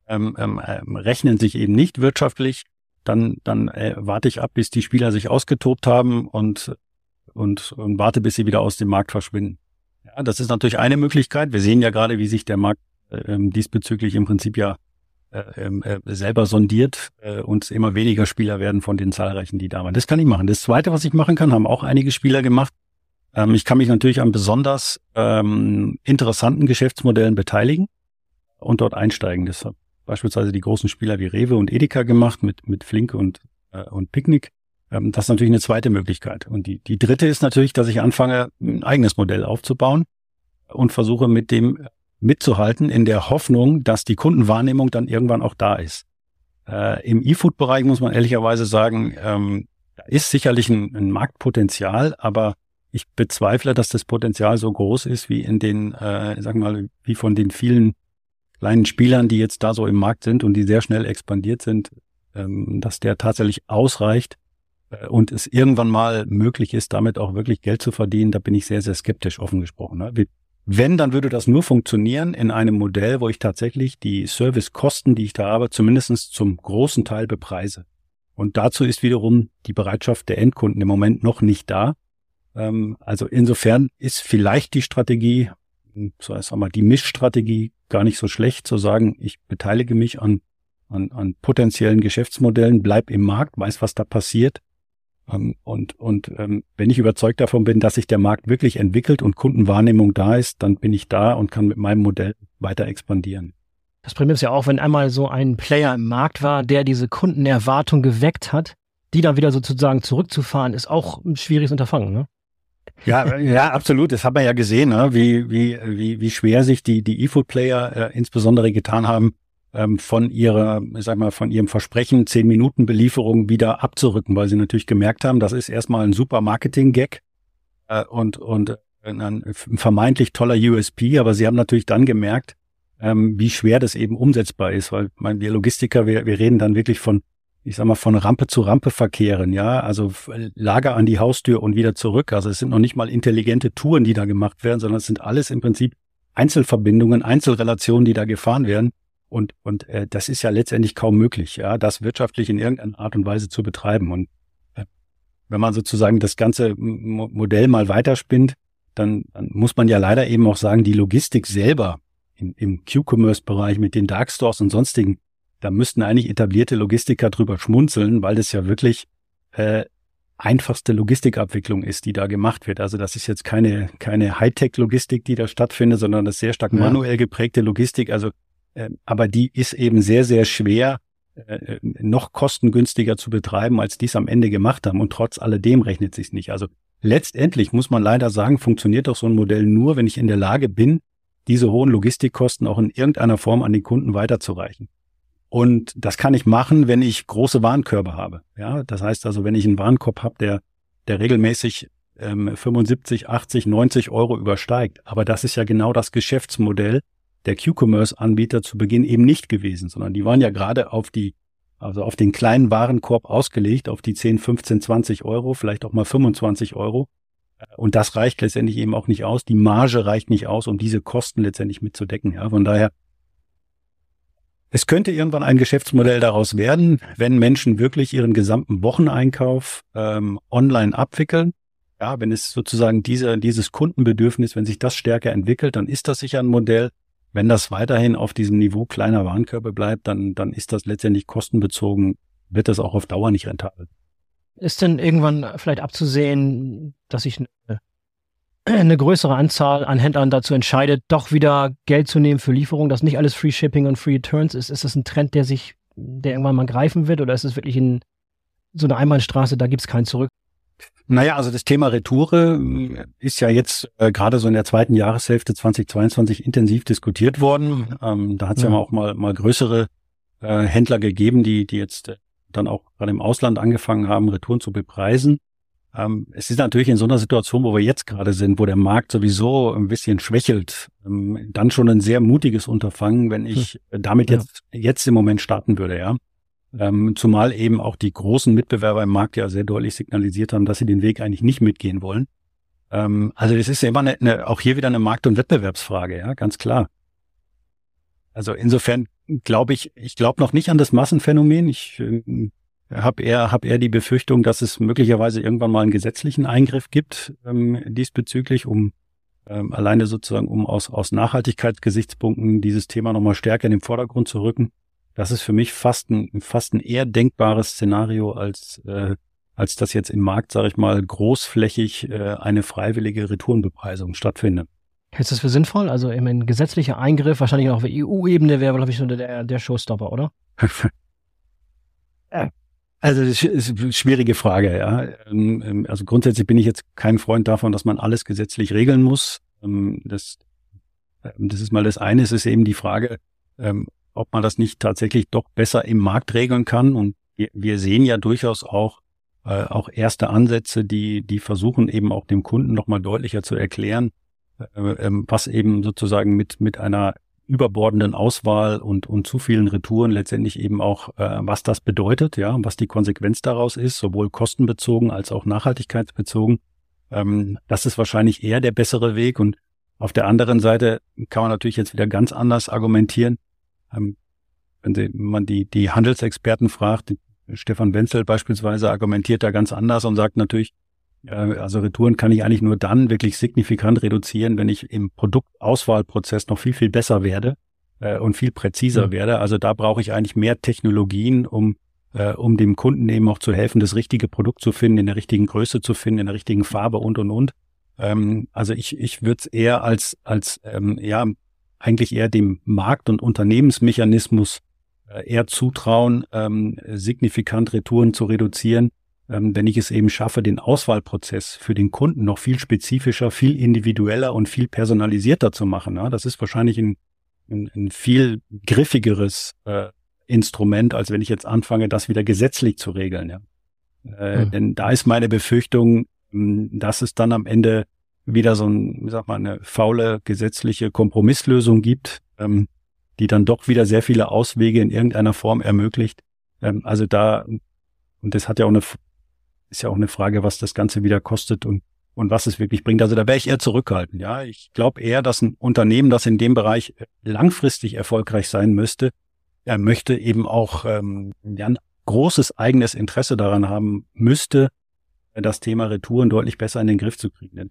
ähm, ähm, ähm, rechnen sich eben nicht wirtschaftlich, dann, dann äh, warte ich ab, bis die Spieler sich ausgetobt haben und und, und warte, bis sie wieder aus dem Markt verschwinden. Ja, das ist natürlich eine Möglichkeit. Wir sehen ja gerade, wie sich der Markt äh, diesbezüglich im Prinzip ja äh, ähm, äh, selber sondiert und immer weniger Spieler werden von den zahlreichen, die da waren. Das kann ich machen. Das Zweite, was ich machen kann, haben auch einige Spieler gemacht. Ähm, ich kann mich natürlich an besonders ähm, interessanten Geschäftsmodellen beteiligen und dort einsteigen. Das hat beispielsweise die großen Spieler wie Rewe und Edeka gemacht mit, mit Flink und, und Picknick. Ähm, das ist natürlich eine zweite Möglichkeit. Und die, die dritte ist natürlich, dass ich anfange, ein eigenes Modell aufzubauen und versuche mit dem mitzuhalten in der Hoffnung, dass die Kundenwahrnehmung dann irgendwann auch da ist. Äh, Im E-Food-Bereich muss man ehrlicherweise sagen, ähm, da ist sicherlich ein, ein, Marktpotenzial, aber ich bezweifle, dass das Potenzial so groß ist wie in den, äh, sag mal, wie von den vielen kleinen Spielern, die jetzt da so im Markt sind und die sehr schnell expandiert sind, ähm, dass der tatsächlich ausreicht äh, und es irgendwann mal möglich ist, damit auch wirklich Geld zu verdienen. Da bin ich sehr, sehr skeptisch, offen gesprochen. Ne? Wenn, dann würde das nur funktionieren in einem Modell, wo ich tatsächlich die Servicekosten, die ich da habe, zumindestens zum großen Teil bepreise. Und dazu ist wiederum die Bereitschaft der Endkunden im Moment noch nicht da. Ähm, also insofern ist vielleicht die Strategie, so sagen wir, die Mischstrategie gar nicht so schlecht zu sagen, ich beteilige mich an, an, an potenziellen Geschäftsmodellen, bleib im Markt, weiß, was da passiert und, und ähm, wenn ich überzeugt davon bin, dass sich der Markt wirklich entwickelt und Kundenwahrnehmung da ist, dann bin ich da und kann mit meinem Modell weiter expandieren. Das Problem ist ja auch, wenn einmal so ein Player im Markt war, der diese Kundenerwartung geweckt hat, die dann wieder sozusagen zurückzufahren, ist auch ein schwieriges Unterfangen, ne? Ja, ja, absolut. Das haben wir ja gesehen, ne? wie, wie, wie, wie schwer sich die, die E-Food-Player äh, insbesondere getan haben, ähm, von ihrer, ich sag mal, von ihrem Versprechen, zehn Minuten Belieferung wieder abzurücken, weil sie natürlich gemerkt haben, das ist erstmal ein super Marketing-Gag äh, und, und ein vermeintlich toller USP, aber sie haben natürlich dann gemerkt, ähm, wie schwer das eben umsetzbar ist, weil mein, wir Logistiker, wir, wir reden dann wirklich von, ich sag mal, von Rampe zu Rampe verkehren, ja, also Lager an die Haustür und wieder zurück. Also es sind noch nicht mal intelligente Touren, die da gemacht werden, sondern es sind alles im Prinzip Einzelverbindungen, Einzelrelationen, die da gefahren werden. Und, und äh, das ist ja letztendlich kaum möglich, ja, das wirtschaftlich in irgendeiner Art und Weise zu betreiben. Und äh, wenn man sozusagen das ganze Mo Modell mal weiterspinnt, dann, dann muss man ja leider eben auch sagen, die Logistik selber in, im Q-Commerce-Bereich mit den Dark Stores und sonstigen, da müssten eigentlich etablierte Logistiker drüber schmunzeln, weil das ja wirklich äh, einfachste Logistikabwicklung ist, die da gemacht wird. Also das ist jetzt keine, keine Hightech-Logistik, die da stattfindet, sondern das sehr stark manuell geprägte Logistik. Also aber die ist eben sehr, sehr schwer, äh, noch kostengünstiger zu betreiben, als die es am Ende gemacht haben. Und trotz alledem rechnet sich nicht. Also letztendlich muss man leider sagen, funktioniert doch so ein Modell nur, wenn ich in der Lage bin, diese hohen Logistikkosten auch in irgendeiner Form an den Kunden weiterzureichen. Und das kann ich machen, wenn ich große Warenkörbe habe. Ja, das heißt also, wenn ich einen Warenkorb habe, der, der regelmäßig ähm, 75, 80, 90 Euro übersteigt. Aber das ist ja genau das Geschäftsmodell, der Q-Commerce-Anbieter zu Beginn eben nicht gewesen, sondern die waren ja gerade auf die, also auf den kleinen Warenkorb ausgelegt, auf die 10, 15, 20 Euro, vielleicht auch mal 25 Euro. Und das reicht letztendlich eben auch nicht aus. Die Marge reicht nicht aus, um diese Kosten letztendlich mitzudecken. Ja, von daher, es könnte irgendwann ein Geschäftsmodell daraus werden, wenn Menschen wirklich ihren gesamten Wocheneinkauf ähm, online abwickeln. Ja, wenn es sozusagen diese, dieses Kundenbedürfnis, wenn sich das stärker entwickelt, dann ist das sicher ein Modell, wenn das weiterhin auf diesem Niveau kleiner Warenkörbe bleibt, dann, dann ist das letztendlich kostenbezogen, wird das auch auf Dauer nicht rentabel. Ist denn irgendwann vielleicht abzusehen, dass sich eine, eine größere Anzahl an Händlern dazu entscheidet, doch wieder Geld zu nehmen für Lieferungen, dass nicht alles Free Shipping und Free Returns ist? Ist das ein Trend, der sich, der irgendwann mal greifen wird oder ist es wirklich in so eine Einbahnstraße, da gibt es kein Zurück? Naja, also das Thema Retoure äh, ist ja jetzt äh, gerade so in der zweiten Jahreshälfte 2022 intensiv diskutiert worden. Ähm, da hat es ja. ja auch mal, mal größere äh, Händler gegeben, die, die jetzt äh, dann auch gerade im Ausland angefangen haben, Retouren zu bepreisen. Ähm, es ist natürlich in so einer Situation, wo wir jetzt gerade sind, wo der Markt sowieso ein bisschen schwächelt, ähm, dann schon ein sehr mutiges Unterfangen, wenn ich hm. damit jetzt, jetzt im Moment starten würde, ja. Ähm, zumal eben auch die großen Mitbewerber im Markt ja sehr deutlich signalisiert haben, dass sie den Weg eigentlich nicht mitgehen wollen. Ähm, also das ist ja immer eine, eine, auch hier wieder eine Markt- und Wettbewerbsfrage, ja, ganz klar. Also insofern glaube ich, ich glaube noch nicht an das Massenphänomen. Ich äh, habe eher, hab eher die Befürchtung, dass es möglicherweise irgendwann mal einen gesetzlichen Eingriff gibt ähm, diesbezüglich, um ähm, alleine sozusagen, um aus, aus Nachhaltigkeitsgesichtspunkten dieses Thema nochmal stärker in den Vordergrund zu rücken. Das ist für mich fast ein, fast ein eher denkbares Szenario, als, äh, als dass jetzt im Markt, sage ich mal, großflächig äh, eine freiwillige Retourenbepreisung stattfindet. Hältst du das für sinnvoll? Also eben ein gesetzlicher Eingriff, wahrscheinlich auch auf EU-Ebene wäre, glaube ich, so der, der Showstopper, oder? Also das ist eine schwierige Frage, ja. Ähm, ähm, also grundsätzlich bin ich jetzt kein Freund davon, dass man alles gesetzlich regeln muss. Ähm, das das ist mal das eine. Es ist eben die Frage, ähm, ob man das nicht tatsächlich doch besser im Markt regeln kann. Und wir, wir sehen ja durchaus auch, äh, auch erste Ansätze, die, die versuchen eben auch dem Kunden nochmal deutlicher zu erklären, äh, ähm, was eben sozusagen mit, mit einer überbordenden Auswahl und, und zu vielen Retouren letztendlich eben auch, äh, was das bedeutet, ja, was die Konsequenz daraus ist, sowohl kostenbezogen als auch nachhaltigkeitsbezogen. Ähm, das ist wahrscheinlich eher der bessere Weg. Und auf der anderen Seite kann man natürlich jetzt wieder ganz anders argumentieren. Ähm, wenn, Sie, man die, die Handelsexperten fragt, Stefan Wenzel beispielsweise argumentiert da ganz anders und sagt natürlich, also Retouren kann ich eigentlich nur dann wirklich signifikant reduzieren, wenn ich im Produktauswahlprozess noch viel, viel besser werde äh, und viel präziser mhm. werde. Also da brauche ich eigentlich mehr Technologien, um, äh, um dem Kunden eben auch zu helfen, das richtige Produkt zu finden, in der richtigen Größe zu finden, in der richtigen Farbe und, und, und. Ähm, also ich, ich würde es eher als, als ähm, ja, eigentlich eher dem Markt- und Unternehmensmechanismus äh, eher zutrauen, ähm, signifikant Retouren zu reduzieren, ähm, wenn ich es eben schaffe, den Auswahlprozess für den Kunden noch viel spezifischer, viel individueller und viel personalisierter zu machen. Ja? Das ist wahrscheinlich ein, ein, ein viel griffigeres äh, Instrument, als wenn ich jetzt anfange, das wieder gesetzlich zu regeln. Ja? Äh, mhm. Denn da ist meine Befürchtung, hm, dass es dann am Ende wieder so ein, sag mal, eine faule gesetzliche Kompromisslösung gibt, ähm, die dann doch wieder sehr viele Auswege in irgendeiner Form ermöglicht. Ähm, also da, und das hat ja auch eine ist ja auch eine Frage, was das Ganze wieder kostet und, und was es wirklich bringt. Also da wäre ich eher zurückhaltend. Ja, ich glaube eher, dass ein Unternehmen, das in dem Bereich langfristig erfolgreich sein müsste, er möchte eben auch ähm, ja, ein großes eigenes Interesse daran haben müsste, das Thema Retouren deutlich besser in den Griff zu kriegen.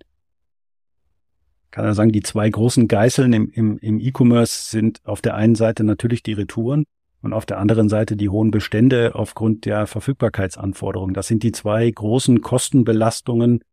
Kann er sagen, die zwei großen Geißeln im, im, im E-Commerce sind auf der einen Seite natürlich die Retouren und auf der anderen Seite die hohen Bestände aufgrund der Verfügbarkeitsanforderungen. Das sind die zwei großen Kostenbelastungen,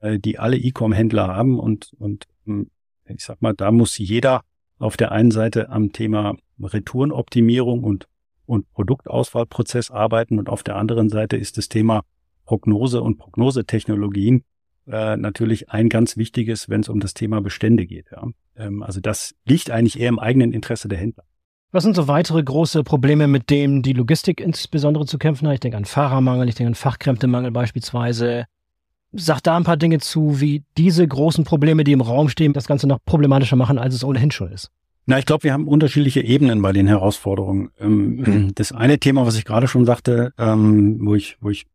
äh, die alle E-Com-Händler haben und, und hm, ich sag mal, da muss jeder auf der einen Seite am Thema Retourenoptimierung und, und Produktauswahlprozess arbeiten und auf der anderen Seite ist das Thema Prognose und Prognosetechnologien äh, natürlich ein ganz wichtiges, wenn es um das Thema Bestände geht. Ja. Ähm, also das liegt eigentlich eher im eigenen Interesse der Händler. Was sind so weitere große Probleme, mit denen die Logistik insbesondere zu kämpfen hat? Ich denke an Fahrermangel, ich denke an Fachkräftemangel beispielsweise. Sag da ein paar Dinge zu, wie diese großen Probleme, die im Raum stehen, das Ganze noch problematischer machen, als es ohnehin schon ist. Na, ich glaube, wir haben unterschiedliche Ebenen bei den Herausforderungen. Ähm, das eine Thema, was ich gerade schon sagte, ähm, wo ich, wo ich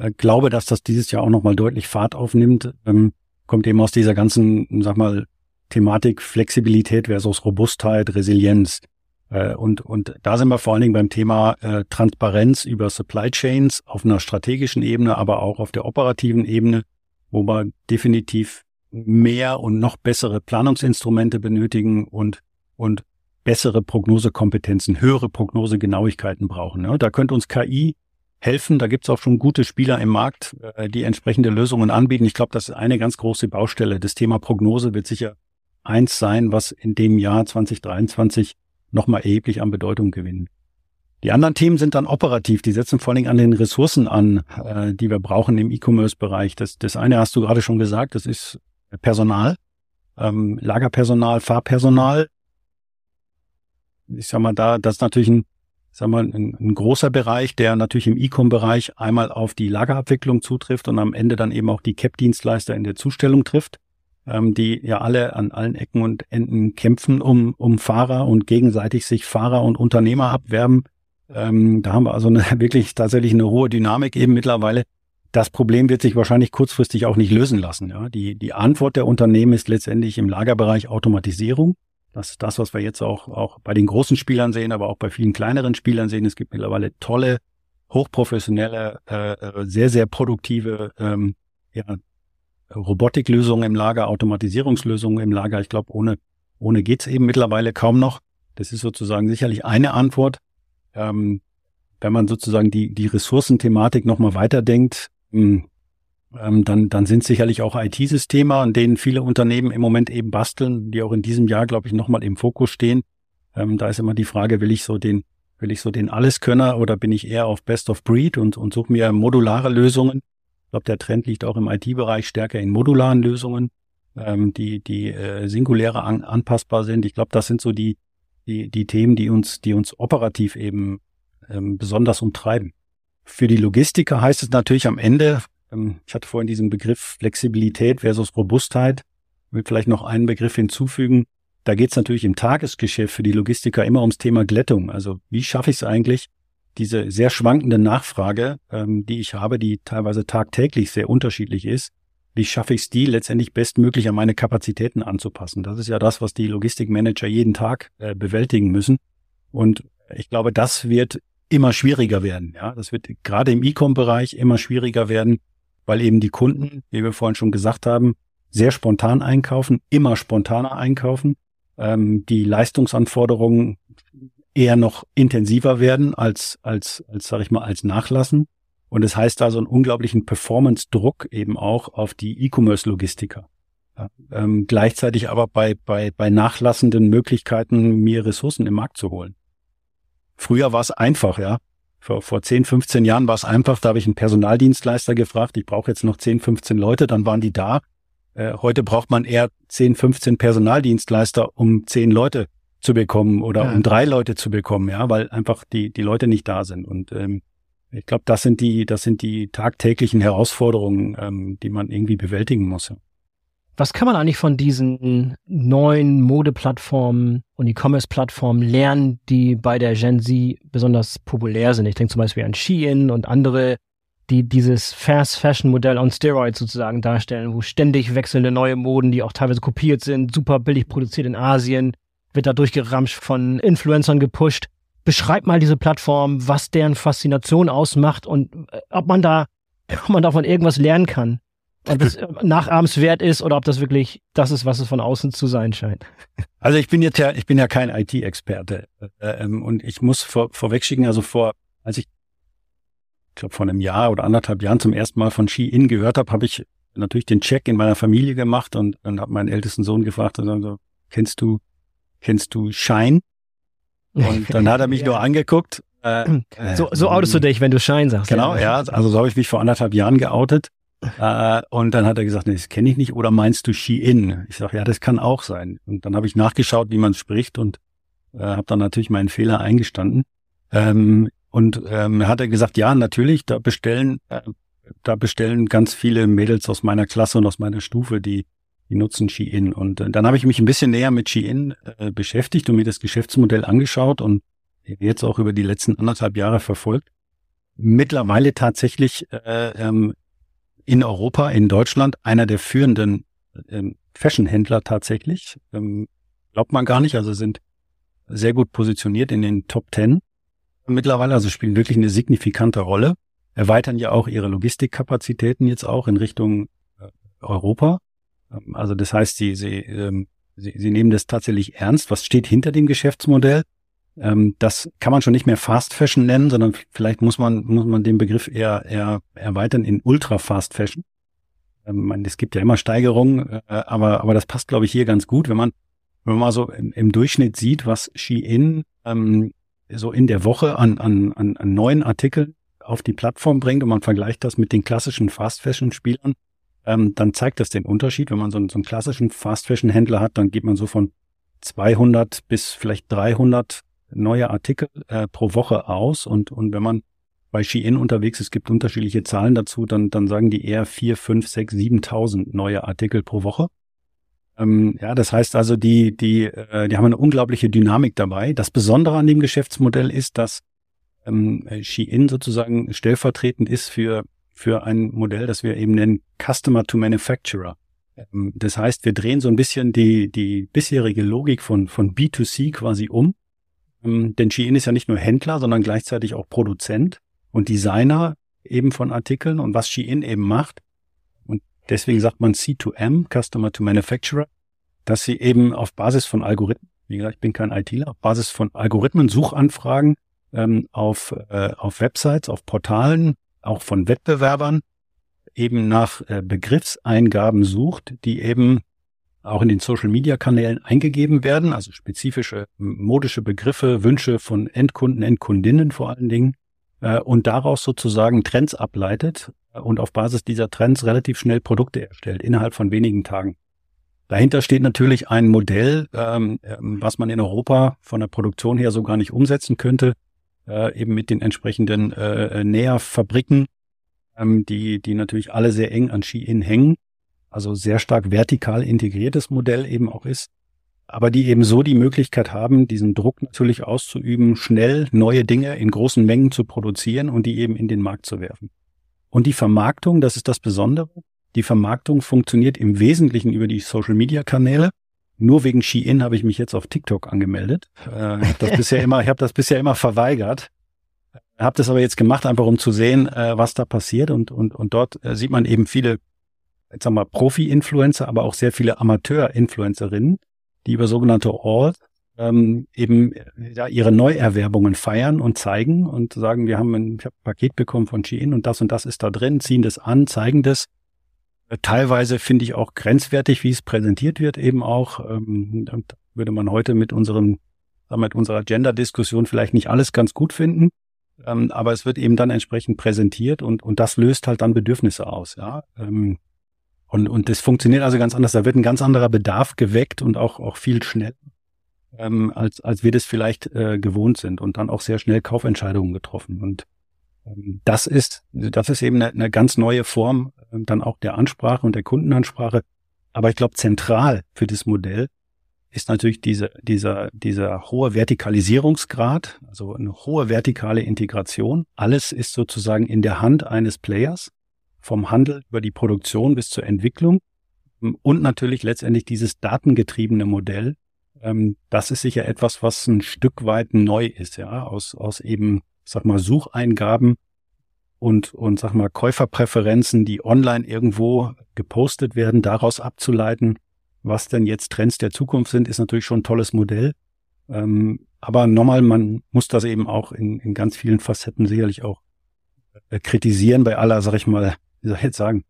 äh, glaube, dass das dieses Jahr auch nochmal deutlich Fahrt aufnimmt, ähm, kommt eben aus dieser ganzen, sag mal, Thematik Flexibilität versus Robustheit, Resilienz. Äh, und, und da sind wir vor allen Dingen beim Thema äh, Transparenz über Supply Chains auf einer strategischen Ebene, aber auch auf der operativen Ebene, wo wir definitiv mehr und noch bessere Planungsinstrumente benötigen und, und bessere Prognosekompetenzen, höhere Prognosegenauigkeiten brauchen. Ja, da könnte uns KI helfen. Da gibt es auch schon gute Spieler im Markt, äh, die entsprechende Lösungen anbieten. Ich glaube, das ist eine ganz große Baustelle. Das Thema Prognose wird sicher eins sein, was in dem Jahr 2023 nochmal erheblich an Bedeutung gewinnen. Die anderen Themen sind dann operativ. Die setzen vor allem an den Ressourcen an, äh, die wir brauchen im E-Commerce-Bereich. Das, das eine hast du gerade schon gesagt, das ist Personal, ähm, Lagerpersonal, Fahrpersonal. Ich sag mal, da, das ist natürlich ein, sag mal, ein, ein großer Bereich, der natürlich im E-Com-Bereich einmal auf die Lagerabwicklung zutrifft und am Ende dann eben auch die CAP-Dienstleister in der Zustellung trifft ähm, die ja alle an allen Ecken und Enden kämpfen um, um Fahrer und gegenseitig sich Fahrer und Unternehmer abwerben. Ähm, da haben wir also eine, wirklich tatsächlich eine hohe Dynamik eben mittlerweile. Das Problem wird sich wahrscheinlich kurzfristig auch nicht lösen lassen. Ja. Die, die Antwort der Unternehmen ist letztendlich im Lagerbereich Automatisierung. Das ist das, was wir jetzt auch, auch bei den großen Spielern sehen, aber auch bei vielen kleineren Spielern sehen. Es gibt mittlerweile tolle, hochprofessionelle, äh, äh sehr, sehr produktive ähm, ja, Robotiklösungen im Lager, Automatisierungslösungen im Lager. Ich glaube, ohne, ohne geht's eben mittlerweile kaum noch. Das ist sozusagen sicherlich eine Antwort. Ähm, wenn man sozusagen die, die Ressourcenthematik nochmal weiterdenkt, hm, ähm, dann, dann sind sicherlich auch IT-Systeme, an denen viele Unternehmen im Moment eben basteln, die auch in diesem Jahr, glaube ich, nochmal im Fokus stehen. Ähm, da ist immer die Frage, will ich so den, will ich so den Alleskönner oder bin ich eher auf Best of Breed und, und suche mir modulare Lösungen? Ich glaube, der Trend liegt auch im IT-Bereich stärker in modularen Lösungen. ähm, die, die äh, singulärer an, anpassbar sind. Ich glaube, das sind so die, die, die Themen, die uns, die uns operativ eben ähm, besonders umtreiben. Für die Logistiker heißt es natürlich am Ende, ich hatte vorhin diesen Begriff Flexibilität versus Robustheit, will vielleicht noch einen Begriff hinzufügen. Da geht es natürlich im Tagesgeschäft für die Logistiker immer ums Thema Glättung. Also wie schaffe ich es eigentlich, diese sehr schwankende Nachfrage, ähm, die ich habe, die teilweise tagtäglich sehr unterschiedlich ist, wie schaffe ich es, die letztendlich bestmöglich an meine Kapazitäten anzupassen? Das ist ja das, was die Logistikmanager jeden Tag äh, bewältigen müssen. Und ich glaube, das wird immer schwieriger werden. Ja, das wird gerade im E-Com-Bereich immer schwieriger werden, weil eben die Kunden, wie wir vorhin schon gesagt haben, sehr spontan einkaufen, immer spontaner einkaufen, ähm, die Leistungsanforderungen eher noch intensiver werden als als als sage ich mal als nachlassen und es das heißt also einen unglaublichen Performance-Druck eben auch auf die E-Commerce-Logistiker. Ja, ähm, gleichzeitig aber bei, bei, bei nachlassenden Möglichkeiten, mir Ressourcen im Markt zu holen. Früher war es einfach, ja. Vor, vor 10, 15 Jahren war es einfach, da habe ich einen Personaldienstleister gefragt, ich brauche jetzt noch 10, 15 Leute, dann waren die da. Äh, heute braucht man eher 10, 15 Personaldienstleister, um 10 Leute zu bekommen oder ja. um drei Leute zu bekommen, ja, weil einfach die, die Leute nicht da sind. Und ähm, ich glaube, das sind die, das sind die tagtäglichen Herausforderungen, ähm, die man irgendwie bewältigen muss. Was kann man eigentlich von diesen neuen Modeplattformen und E-Commerce-Plattformen lernen, die bei der Gen Z besonders populär sind? Ich denke zum Beispiel an Shein und andere, die dieses Fast-Fashion-Modell on Steroids sozusagen darstellen, wo ständig wechselnde neue Moden, die auch teilweise kopiert sind, super billig produziert in Asien, wird da durchgeramscht von Influencern gepusht. Beschreib mal diese Plattform, was deren Faszination ausmacht und äh, ob man da, ob man davon irgendwas lernen kann ob das nachahmenswert ist oder ob das wirklich das ist, was es von außen zu sein scheint. Also ich bin jetzt ja, ich bin ja kein IT-Experte äh, ähm, und ich muss vor, vorwegschicken, also vor, als ich, ich glaube vor einem Jahr oder anderthalb Jahren zum ersten Mal von Ski-In gehört habe, habe ich natürlich den Check in meiner Familie gemacht und dann habe meinen ältesten Sohn gefragt, also, kennst du, kennst du Shine? Und dann hat er mich ja. nur angeguckt. Äh, so, so outest du dich, wenn du Shine sagst. Genau, ja. ja also so habe ich mich vor anderthalb Jahren geoutet. Äh, und dann hat er gesagt, nee, das kenne ich nicht. Oder meinst du Shein? Ich sage, ja, das kann auch sein. Und dann habe ich nachgeschaut, wie man spricht und äh, habe dann natürlich meinen Fehler eingestanden. Ähm, und ähm, hat er gesagt, ja, natürlich, da bestellen, äh, da bestellen ganz viele Mädels aus meiner Klasse und aus meiner Stufe, die, die nutzen Shein. Und äh, dann habe ich mich ein bisschen näher mit Shein äh, beschäftigt und mir das Geschäftsmodell angeschaut und jetzt auch über die letzten anderthalb Jahre verfolgt. Mittlerweile tatsächlich äh, ähm, in Europa, in Deutschland, einer der führenden ähm, Fashion-Händler tatsächlich. Ähm, glaubt man gar nicht, also sind sehr gut positioniert in den Top Ten mittlerweile, also spielen wirklich eine signifikante Rolle, erweitern ja auch ihre Logistikkapazitäten jetzt auch in Richtung äh, Europa. Ähm, also das heißt, sie, sie, ähm, sie, sie nehmen das tatsächlich ernst. Was steht hinter dem Geschäftsmodell? Ähm, das kann man schon nicht mehr Fast Fashion nennen, sondern vielleicht muss man, muss man den Begriff eher, eher erweitern in Ultra Fast Fashion. Ähm, es gibt ja immer Steigerungen, äh, aber, aber das passt, glaube ich, hier ganz gut, wenn man, wenn man mal so im, im Durchschnitt sieht, was Shein ähm, so in der Woche an, an, an, an neuen Artikeln auf die Plattform bringt und man vergleicht das mit den klassischen Fast Fashion Spielern, ähm, dann zeigt das den Unterschied. Wenn man so, einen, so einen klassischen Fast Fashion Händler hat, dann geht man so von 200 bis vielleicht 300 neue Artikel äh, pro Woche aus und, und wenn man bei Shein unterwegs ist, gibt unterschiedliche Zahlen dazu, dann, dann sagen die eher vier, fünf, sechs, siebentausend neue Artikel pro Woche. Ähm, ja, das heißt also, die, die, äh, die haben eine unglaubliche Dynamik dabei. Das Besondere an dem Geschäftsmodell ist, dass ähm, Shein sozusagen stellvertretend ist für, für ein Modell, das wir eben nennen Customer to Manufacturer. Ähm, das heißt, wir drehen so ein bisschen die, die bisherige Logik von, von B2C quasi um denn Shein ist ja nicht nur Händler, sondern gleichzeitig auch Produzent und Designer eben von Artikeln und was Shein eben macht. Und deswegen sagt man C2M, Customer to Manufacturer, dass sie eben auf Basis von Algorithmen, wie gesagt, ich bin kein ITler, auf Basis von Algorithmen, Suchanfragen ähm, auf, äh, auf Websites, auf Portalen, auch von Wettbewerbern eben nach äh, Begriffseingaben sucht, die eben auch in den Social-Media-Kanälen eingegeben werden, also spezifische modische Begriffe, Wünsche von Endkunden, Endkundinnen vor allen Dingen, äh, und daraus sozusagen Trends ableitet und auf Basis dieser Trends relativ schnell Produkte erstellt, innerhalb von wenigen Tagen. Dahinter steht natürlich ein Modell, ähm, ähm, was man in Europa von der Produktion her so gar nicht umsetzen könnte, äh, eben mit den entsprechenden äh, Näherfabriken, ähm, die, die natürlich alle sehr eng an Ski-In hängen, also sehr stark vertikal integriertes Modell eben auch ist, aber die eben so die Möglichkeit haben, diesen Druck natürlich auszuüben, schnell neue Dinge in großen Mengen zu produzieren und die eben in den Markt zu werfen. Und die Vermarktung, das ist das Besondere, die Vermarktung funktioniert im Wesentlichen über die Social-Media-Kanäle. Nur wegen Shein habe ich mich jetzt auf TikTok angemeldet. Äh, ich habe das bisher immer, ich habe das bisher immer verweigert. Habe das aber jetzt gemacht, einfach um zu sehen, äh, was da passiert. Und und und dort äh, sieht man eben viele, jetzt sagen wir Profi-Influencer, aber auch sehr viele Amateur-Influencerinnen, die über sogenannte All ähm, eben ja, ihre Neuerwerbungen feiern und zeigen und sagen, wir haben ein, hab ein Paket bekommen von Shein und das und das ist da drin, ziehen das an, zeigen das Teilweise finde ich auch grenzwertig, wie es präsentiert wird, eben auch. Ähm, würde man heute mit unseren, mit unserer Gender-Diskussion vielleicht nicht alles ganz gut finden. Ähm, aber es wird eben dann entsprechend präsentiert und, und das löst halt dann Bedürfnisse aus, ja. Ähm, und, und das funktioniert also ganz anders. Da wird ein ganz anderer Bedarf geweckt und auch, auch viel schneller, ähm, als, als wir das vielleicht äh, gewohnt sind und dann auch sehr schnell Kaufentscheidungen getroffen. Und ähm, das ist, das ist eben eine, eine ganz neue Form ähm, dann auch der Ansprache und der Kundenansprache. Aber ich glaube, zentral für das Modell ist natürlich diese, dieser, dieser hohe Vertikalisierungsgrad, also eine hohe vertikale Integration. Alles ist sozusagen in der Hand eines Players, vom Handel über die Produktion bis zur Entwicklung. Und natürlich letztendlich dieses datengetriebene Modell. Ähm, das ist sicher etwas, was ein Stück weit neu ist, ja, aus, aus eben sag mal, Sucheingaben und, und sag mal, Käuferpräferenzen, die online irgendwo gepostet werden, daraus abzuleiten, was denn jetzt Trends der Zukunft sind, ist natürlich schon ein tolles Modell. Ähm, aber nochmal, man muss das eben auch in, in ganz vielen Facetten sicherlich auch äh, kritisieren bei aller, sag ich mal, wie soll ich jetzt sagen,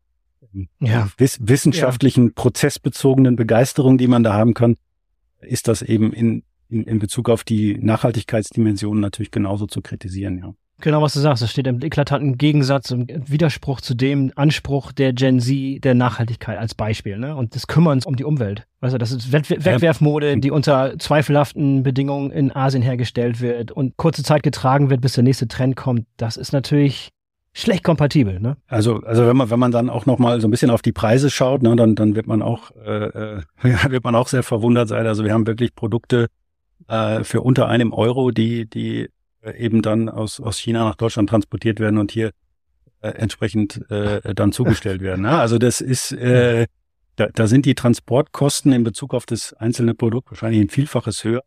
ja. wiss, wissenschaftlichen, ja. prozessbezogenen Begeisterung, die man da haben kann, ist das eben in, in, in Bezug auf die Nachhaltigkeitsdimension natürlich genauso zu kritisieren, ja. Genau, was du sagst, das steht im eklatanten Gegensatz, im Widerspruch zu dem Anspruch der Gen Z der Nachhaltigkeit als Beispiel, ne? Und des Kümmerns um die Umwelt. Weißt du, das ist Wegwerfmode, die unter zweifelhaften Bedingungen in Asien hergestellt wird und kurze Zeit getragen wird, bis der nächste Trend kommt. Das ist natürlich schlecht kompatibel, ne? Also, also wenn man, wenn man dann auch noch mal so ein bisschen auf die Preise schaut, ne, dann, dann wird man auch, äh, äh wird man auch sehr verwundert sein. Also wir haben wirklich Produkte, äh, für unter einem Euro, die, die äh, eben dann aus, aus China nach Deutschland transportiert werden und hier äh, entsprechend äh, dann zugestellt werden. Ne? Also das ist, äh, da, da sind die Transportkosten in Bezug auf das einzelne Produkt wahrscheinlich ein Vielfaches höher.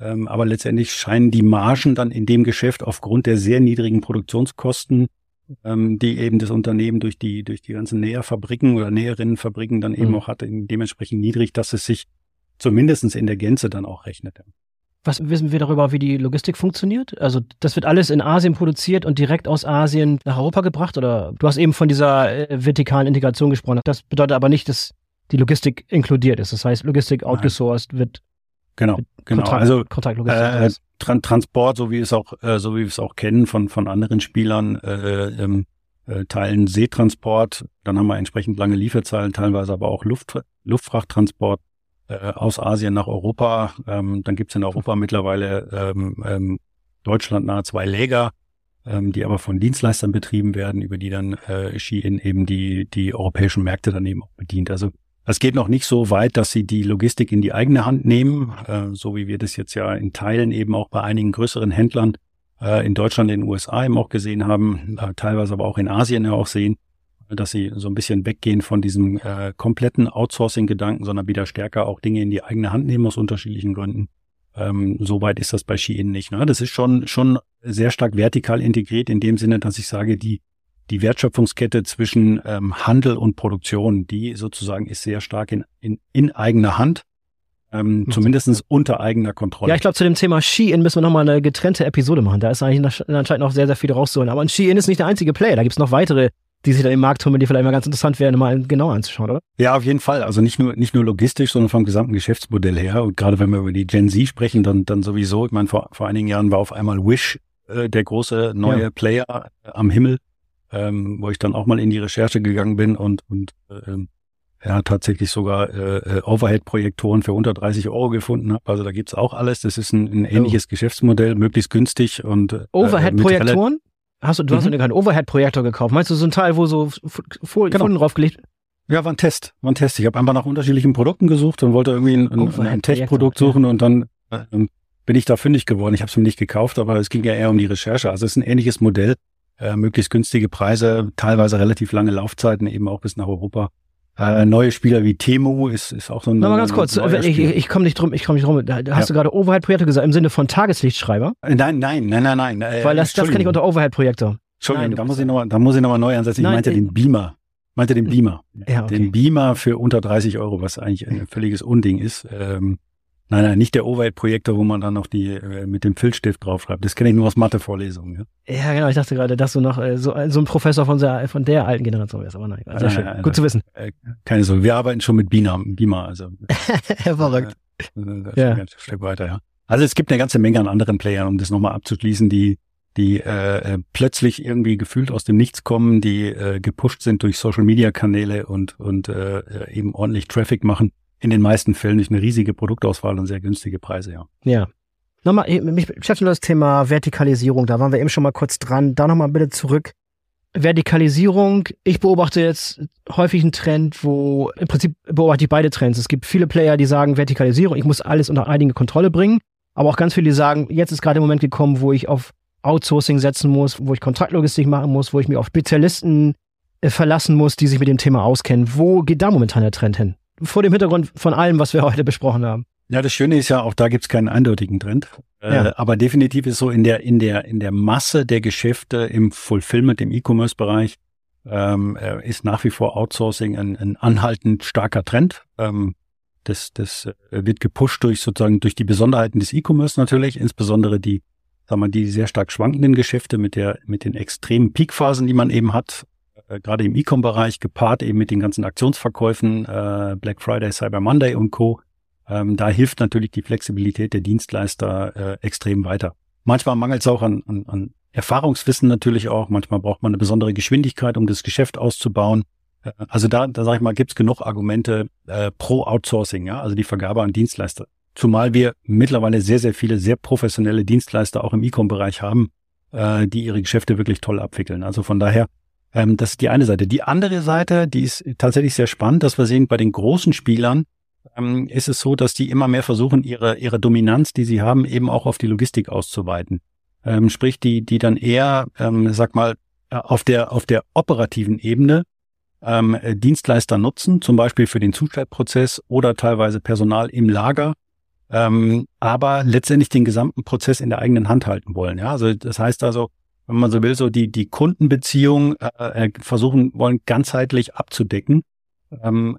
Ähm, aber letztendlich scheinen die Margen dann in dem Geschäft aufgrund der sehr niedrigen Produktionskosten, ähm, die eben das Unternehmen durch die, durch die ganzen Näherfabriken oder Näherinnenfabriken dann eben mhm. auch hatte, dementsprechend niedrig, dass es sich zumindestens in der Gänze dann auch rechnet. Was wissen wir darüber, wie die Logistik funktioniert? Also das wird alles in Asien produziert und direkt aus Asien nach Europa gebracht? Oder du hast eben von dieser äh, vertikalen Integration gesprochen. Das bedeutet aber nicht, dass die Logistik inkludiert ist. Das heißt, Logistik outgesourced wird Genau, genau. Kontrakt, also äh, Tran Transport, so wie es auch, äh, so wie wir es auch kennen von von anderen Spielern, äh, ähm, äh, Teilen Seetransport. Dann haben wir entsprechend lange Lieferzahlen, teilweise aber auch Luft, Luftfrachttransport äh, aus Asien nach Europa. Ähm, dann gibt es in Europa mittlerweile ähm, ähm, Deutschland nahe zwei Läger, ähm, die aber von Dienstleistern betrieben werden, über die dann äh, Shein eben die, die europäischen Märkte daneben auch bedient. Also es geht noch nicht so weit, dass sie die Logistik in die eigene Hand nehmen, äh, so wie wir das jetzt ja in Teilen eben auch bei einigen größeren Händlern äh, in Deutschland, in den USA eben auch gesehen haben, äh, teilweise aber auch in Asien ja auch sehen dass sie so ein bisschen weggehen von diesem äh, kompletten Outsourcing-Gedanken, sondern wieder stärker auch Dinge in die eigene Hand nehmen aus unterschiedlichen Gründen. Ähm, Soweit ist das bei Shein nicht. Ne? Das ist schon, schon sehr stark vertikal integriert in dem Sinne, dass ich sage, die, die Wertschöpfungskette zwischen ähm, Handel und Produktion, die sozusagen ist sehr stark in, in, in eigener Hand. Ähm, mhm. zumindest unter eigener Kontrolle. Ja, ich glaube, zu dem Thema Shein müssen wir nochmal eine getrennte Episode machen. Da ist eigentlich anscheinend noch sehr, sehr viel rauszuholen. Aber Shein ist nicht der einzige Player. Da gibt's noch weitere die sich dann im Markt tummeln, die vielleicht mal ganz interessant wären, mal genau anzuschauen, oder? Ja, auf jeden Fall. Also nicht nur, nicht nur logistisch, sondern vom gesamten Geschäftsmodell her. Und gerade wenn wir über die Gen Z sprechen, dann, dann sowieso. Ich meine, vor, vor einigen Jahren war auf einmal Wish äh, der große neue ja. Player äh, am Himmel, ähm, wo ich dann auch mal in die Recherche gegangen bin und, und äh, ja tatsächlich sogar äh, Overhead-Projektoren für unter 30 Euro gefunden habe. Also da gibt's auch alles. Das ist ein, ein ähnliches oh. Geschäftsmodell, möglichst günstig und äh, Overhead-Projektoren? Hast du, du mhm. hast dir keinen Overhead-Projektor gekauft. Meinst du so ein Teil, wo so Folien genau. draufgelegt? Ja, war ein Test. War ein Test. Ich habe einfach nach unterschiedlichen Produkten gesucht und wollte irgendwie ein, ein, ein Tech-Produkt suchen ja. und dann ähm, bin ich da fündig geworden. Ich habe es mir nicht gekauft, aber es ging ja eher um die Recherche. Also es ist ein ähnliches Modell, äh, möglichst günstige Preise, teilweise relativ lange Laufzeiten, eben auch bis nach Europa. Äh, neue Spieler wie Temu ist, ist auch so ein. Mal ganz kurz, ich, ich komme nicht drum, ich komme nicht drum. Da, hast ja. du gerade Overhead-Projektor gesagt im Sinne von Tageslichtschreiber? Äh, nein, nein, nein, nein, nein. Äh, Weil das, das kann ich unter Overhead-Projektor. Entschuldigung, nein, da muss ich noch, da muss ich nochmal neu ansetzen. Ich meinte den Beamer. Meinte den Beamer. Ja, okay. Den Beamer für unter 30 Euro, was eigentlich ein völliges Unding ist. Ähm, Nein, nein, nicht der Overhead-Projektor, wo man dann noch die äh, mit dem Filzstift draufschreibt. Das kenne ich nur aus Mathe-Vorlesungen. Ja? ja, genau. Ich dachte gerade, dass du noch äh, so, so ein Professor von der, von der alten Generation wärst. Aber nein, sehr äh, schön. Äh, Gut zu wissen. Äh, keine Sorge, wir arbeiten schon mit Beamer. Beamer also. Hervorragend. Äh, das ja. Ein Stück weiter, ja. Also es gibt eine ganze Menge an anderen Playern, um das nochmal abzuschließen, die die äh, äh, plötzlich irgendwie gefühlt aus dem Nichts kommen, die äh, gepusht sind durch Social-Media-Kanäle und und äh, eben ordentlich Traffic machen in den meisten Fällen nicht eine riesige Produktauswahl und sehr günstige Preise, ja. Ja. Nochmal, mich beschäftigt das Thema Vertikalisierung, da waren wir eben schon mal kurz dran. Da nochmal bitte zurück. Vertikalisierung, ich beobachte jetzt häufig einen Trend, wo im Prinzip beobachte ich beide Trends. Es gibt viele Player, die sagen Vertikalisierung, ich muss alles unter einige Kontrolle bringen, aber auch ganz viele, die sagen, jetzt ist gerade der Moment gekommen, wo ich auf Outsourcing setzen muss, wo ich Kontraktlogistik machen muss, wo ich mich auf Spezialisten äh, verlassen muss, die sich mit dem Thema auskennen. Wo geht da momentan der Trend hin? Vor dem Hintergrund von allem, was wir heute besprochen haben. Ja, das Schöne ist ja, auch da gibt's keinen eindeutigen Trend. Ja. Äh, aber definitiv ist so in der, in der, in der Masse der Geschäfte im Fulfillment, im E-Commerce-Bereich, ähm, äh, ist nach wie vor Outsourcing ein, ein anhaltend starker Trend. Ähm, das, das äh, wird gepusht durch sozusagen durch die Besonderheiten des E-Commerce natürlich, insbesondere die, sagen wir, die sehr stark schwankenden Geschäfte mit der, mit den extremen Peakphasen, die man eben hat äh, gerade im E-Com-Bereich gepaart eben mit den ganzen Aktionsverkäufen, äh, Black Friday, Cyber Monday und Co. Ähm, da hilft natürlich die Flexibilität der Dienstleister äh, extrem weiter. Manchmal mangelt es auch an, an, an Erfahrungswissen natürlich auch. Manchmal braucht man eine besondere Geschwindigkeit, um das Geschäft auszubauen. Äh, also da, da sage ich mal, gibt es genug Argumente äh, pro Outsourcing, ja, also die Vergabe an Dienstleister. Zumal wir mittlerweile sehr, sehr viele sehr professionelle Dienstleister auch im E-Com-Bereich haben, äh, die ihre Geschäfte wirklich toll abwickeln. Also von daher ähm, das ist die eine Seite. Die andere Seite, die ist tatsächlich sehr spannend, dass wir sehen, bei den großen Spielern ähm, ist es so, dass die immer mehr versuchen, ihre, ihre Dominanz, die sie haben, eben auch auf die Logistik auszuweiten. Ähm, sprich, die, die dann eher, ähm, sag mal, äh, auf der, auf der operativen Ebene ähm, Dienstleister nutzen, zum Beispiel für den Zustellprozess oder teilweise Personal im Lager, ähm, aber letztendlich den gesamten Prozess in der eigenen Hand halten wollen. Ja, also das heißt also, wenn man so will, so die, die Kundenbeziehung äh, äh versuchen wollen, ganzheitlich abzudecken. Ähm,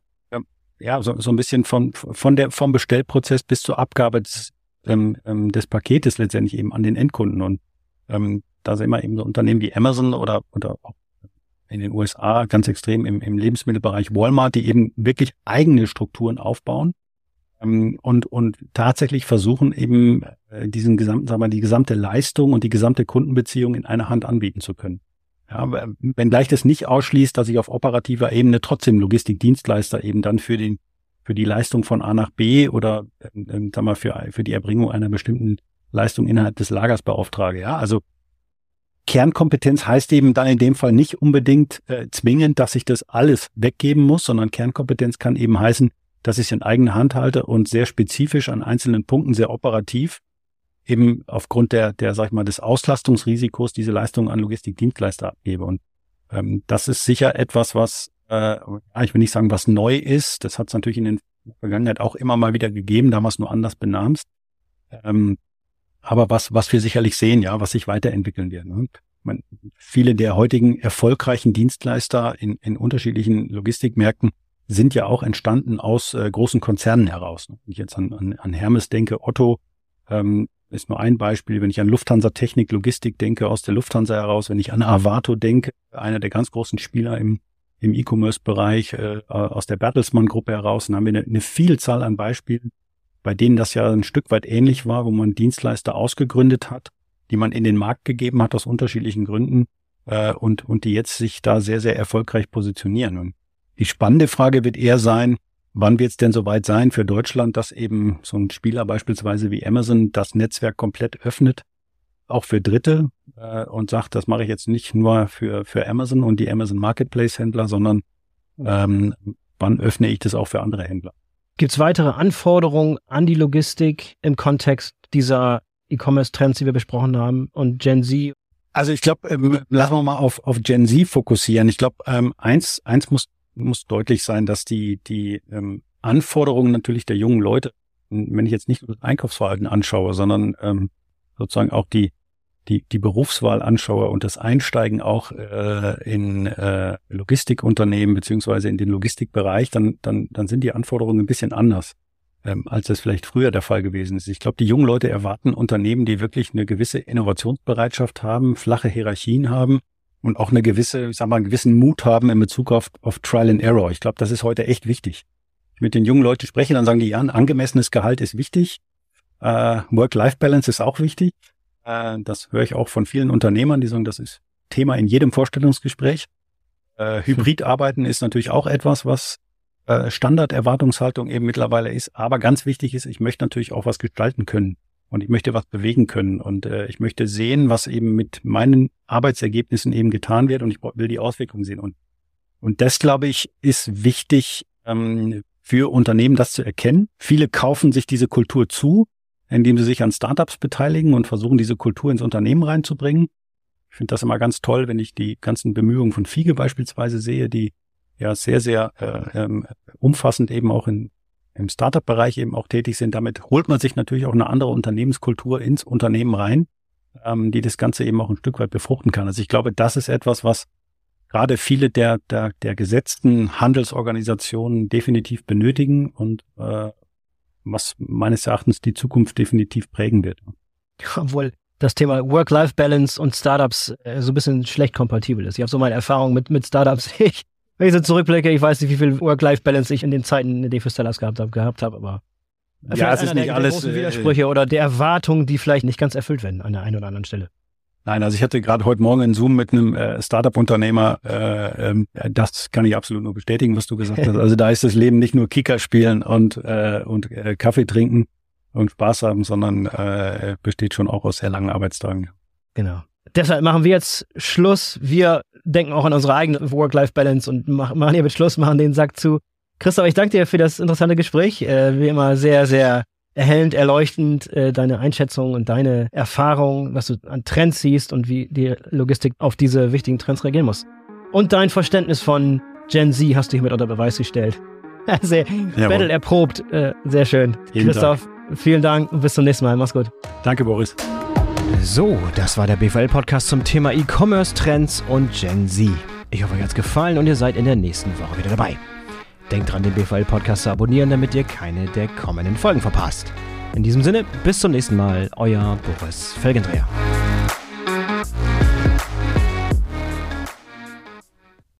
ja, so, so ein bisschen von, von der, vom Bestellprozess bis zur Abgabe des, ähm, ähm, des Paketes letztendlich eben an den Endkunden. Und ähm, da sehen wir eben so Unternehmen wie Amazon oder, oder auch in den USA ganz extrem im, im Lebensmittelbereich Walmart, die eben wirklich eigene Strukturen aufbauen und, und tatsächlich versuchen eben äh, diesen gesamten, sagen wir, die gesamte Leistung und die gesamte Kundenbeziehung in einer Hand anbieten zu können. Ja, wenngleich das nicht ausschließt, dass ich auf operativer Ebene trotzdem Logistikdienstleister eben dann für den für die Leistung von A nach B oder äh, sagen wir, für, für die Erbringung einer bestimmten Leistung innerhalb des Lagers beauftrage. Ja, also Kernkompetenz heißt eben dann in dem Fall nicht unbedingt äh, zwingend, dass ich das alles weggeben muss, sondern Kernkompetenz kann eben heißen, dass ich es in eigener Hand halte und sehr spezifisch an einzelnen Punkten, sehr operativ, eben aufgrund der, der, sag ich mal, des Auslastungsrisikos diese Leistung an Logistikdienstleister abgebe. Und ähm, das ist sicher etwas, was, äh, ich will nicht sagen, was neu ist. Das hat es natürlich in der Vergangenheit auch immer mal wieder gegeben, damals nur anders benamst. Ähm, aber was, was wir sicherlich sehen, ja, was sich weiterentwickeln wird. Ne? meine, viele der heutigen erfolgreichen Dienstleister in, in unterschiedlichen Logistikmärkten sind ja auch entstanden aus äh, großen Konzernen heraus. Wenn ich jetzt an, an, an Hermes denke, Otto ähm, ist nur ein Beispiel. Wenn ich an Lufthansa Technik, Logistik denke, aus der Lufthansa heraus, wenn ich an Avato denke, einer der ganz großen Spieler im, im E-Commerce-Bereich äh, aus der Bertelsmann-Gruppe heraus, dann haben wir eine, eine Vielzahl an Beispielen, bei denen das ja ein Stück weit ähnlich war, wo man Dienstleister ausgegründet hat, die man in den Markt gegeben hat aus unterschiedlichen Gründen äh, und, und die jetzt sich da sehr, sehr erfolgreich positionieren. Und Die spannende Frage wird eher sein, wann wird es denn soweit sein für Deutschland, dass eben so ein Spieler beispielsweise wie Amazon das Netzwerk komplett öffnet, auch für Dritte äh, und sagt, das mache ich jetzt nicht nur für, für Amazon und die Amazon Marketplace Händler, sondern ähm, wann öffne ich das auch für andere Händler? Gibt es weitere Anforderungen an die Logistik im Kontext dieser E-Commerce-Trends, die wir besprochen haben und Gen Z? Also ich glaube, ähm, lassen wir mal auf, auf Gen Z fokussieren. Ich glaube, ähm, eins, eins muss, muss deutlich sein, dass die, die ähm, Anforderungen natürlich der jungen Leute, wenn ich jetzt nicht das Einkaufsverhalten anschaue, sondern ähm, sozusagen auch die, die, die Berufswahl anschaue und das Einsteigen auch äh, in äh, Logistikunternehmen beziehungsweise in den Logistikbereich, dann, dann, dann sind die Anforderungen ein bisschen anders, ähm, als das vielleicht früher der Fall gewesen ist. Ich glaube, die jungen Leute erwarten Unternehmen, die wirklich eine gewisse Innovationsbereitschaft haben, flache Hierarchien haben und auch eine gewisse, ich sag mal, einen gewissen Mut haben in Bezug auf, auf Trial and Error. Ich glaube, das ist heute echt wichtig. Ich mit den jungen Leuten spreche, dann sagen die, ja, ein angemessenes Gehalt ist wichtig. Äh, Work-Life-Balance ist auch wichtig. Äh, das höre ich auch von vielen Unternehmern, die sagen, das ist Thema in jedem Vorstellungsgespräch. Äh, Hybridarbeiten ist natürlich auch etwas, was äh, Standarderwartungshaltung eben mittlerweile ist. Aber ganz wichtig ist, ich möchte natürlich auch was gestalten können und ich möchte was bewegen können und äh, ich möchte sehen, was eben mit meinen Arbeitsergebnissen eben getan wird und ich will die Auswirkungen sehen. Und, und das, glaube ich, ist wichtig ähm, für Unternehmen, das zu erkennen. Viele kaufen sich diese Kultur zu, indem sie sich an Startups beteiligen und versuchen, diese Kultur ins Unternehmen reinzubringen. Ich finde das immer ganz toll, wenn ich die ganzen Bemühungen von Fiege beispielsweise sehe, die ja sehr, sehr äh, ähm, umfassend eben auch in, im Startup-Bereich eben auch tätig sind. Damit holt man sich natürlich auch eine andere Unternehmenskultur ins Unternehmen rein, ähm, die das Ganze eben auch ein Stück weit befruchten kann. Also ich glaube, das ist etwas, was gerade viele der, der, der gesetzten Handelsorganisationen definitiv benötigen und äh, was meines Erachtens die Zukunft definitiv prägen wird. Obwohl das Thema Work-Life-Balance und Startups äh, so ein bisschen schlecht kompatibel ist. Ich habe so meine Erfahrung mit, mit Startups. Ich, wenn ich so zurückblicke, ich weiß nicht, wie viel Work-Life-Balance ich in den Zeiten, in denen ich für Stellars gehabt habe, gehabt habe, aber ja, es ist nicht der, alles der Widersprüche äh, oder der Erwartungen, die vielleicht nicht ganz erfüllt werden an der einen oder anderen Stelle. Nein, also ich hatte gerade heute Morgen einen Zoom mit einem äh, Startup-Unternehmer. Äh, ähm, das kann ich absolut nur bestätigen, was du gesagt hast. Also da ist das Leben nicht nur Kicker spielen und, äh, und äh, Kaffee trinken und Spaß haben, sondern äh, besteht schon auch aus sehr langen Arbeitstagen. Genau. Deshalb machen wir jetzt Schluss. Wir denken auch an unsere eigene Work-Life-Balance und machen hier mit Schluss, machen den Sack zu. Christoph, ich danke dir für das interessante Gespräch. Äh, wie immer sehr, sehr erhellend, erleuchtend äh, deine Einschätzung und deine Erfahrung, was du an Trends siehst und wie die Logistik auf diese wichtigen Trends reagieren muss. Und dein Verständnis von Gen Z hast du hier mit unter Beweis gestellt. sehr Battle erprobt. Äh, sehr schön. Vielen Christoph, Dank. vielen Dank und bis zum nächsten Mal. Mach's gut. Danke, Boris. So, das war der BVL-Podcast zum Thema E-Commerce-Trends und Gen Z. Ich hoffe, euch hat's gefallen und ihr seid in der nächsten Woche wieder dabei. Denkt dran, den BVL-Podcast zu abonnieren, damit ihr keine der kommenden Folgen verpasst. In diesem Sinne, bis zum nächsten Mal, euer Boris Felgendreher.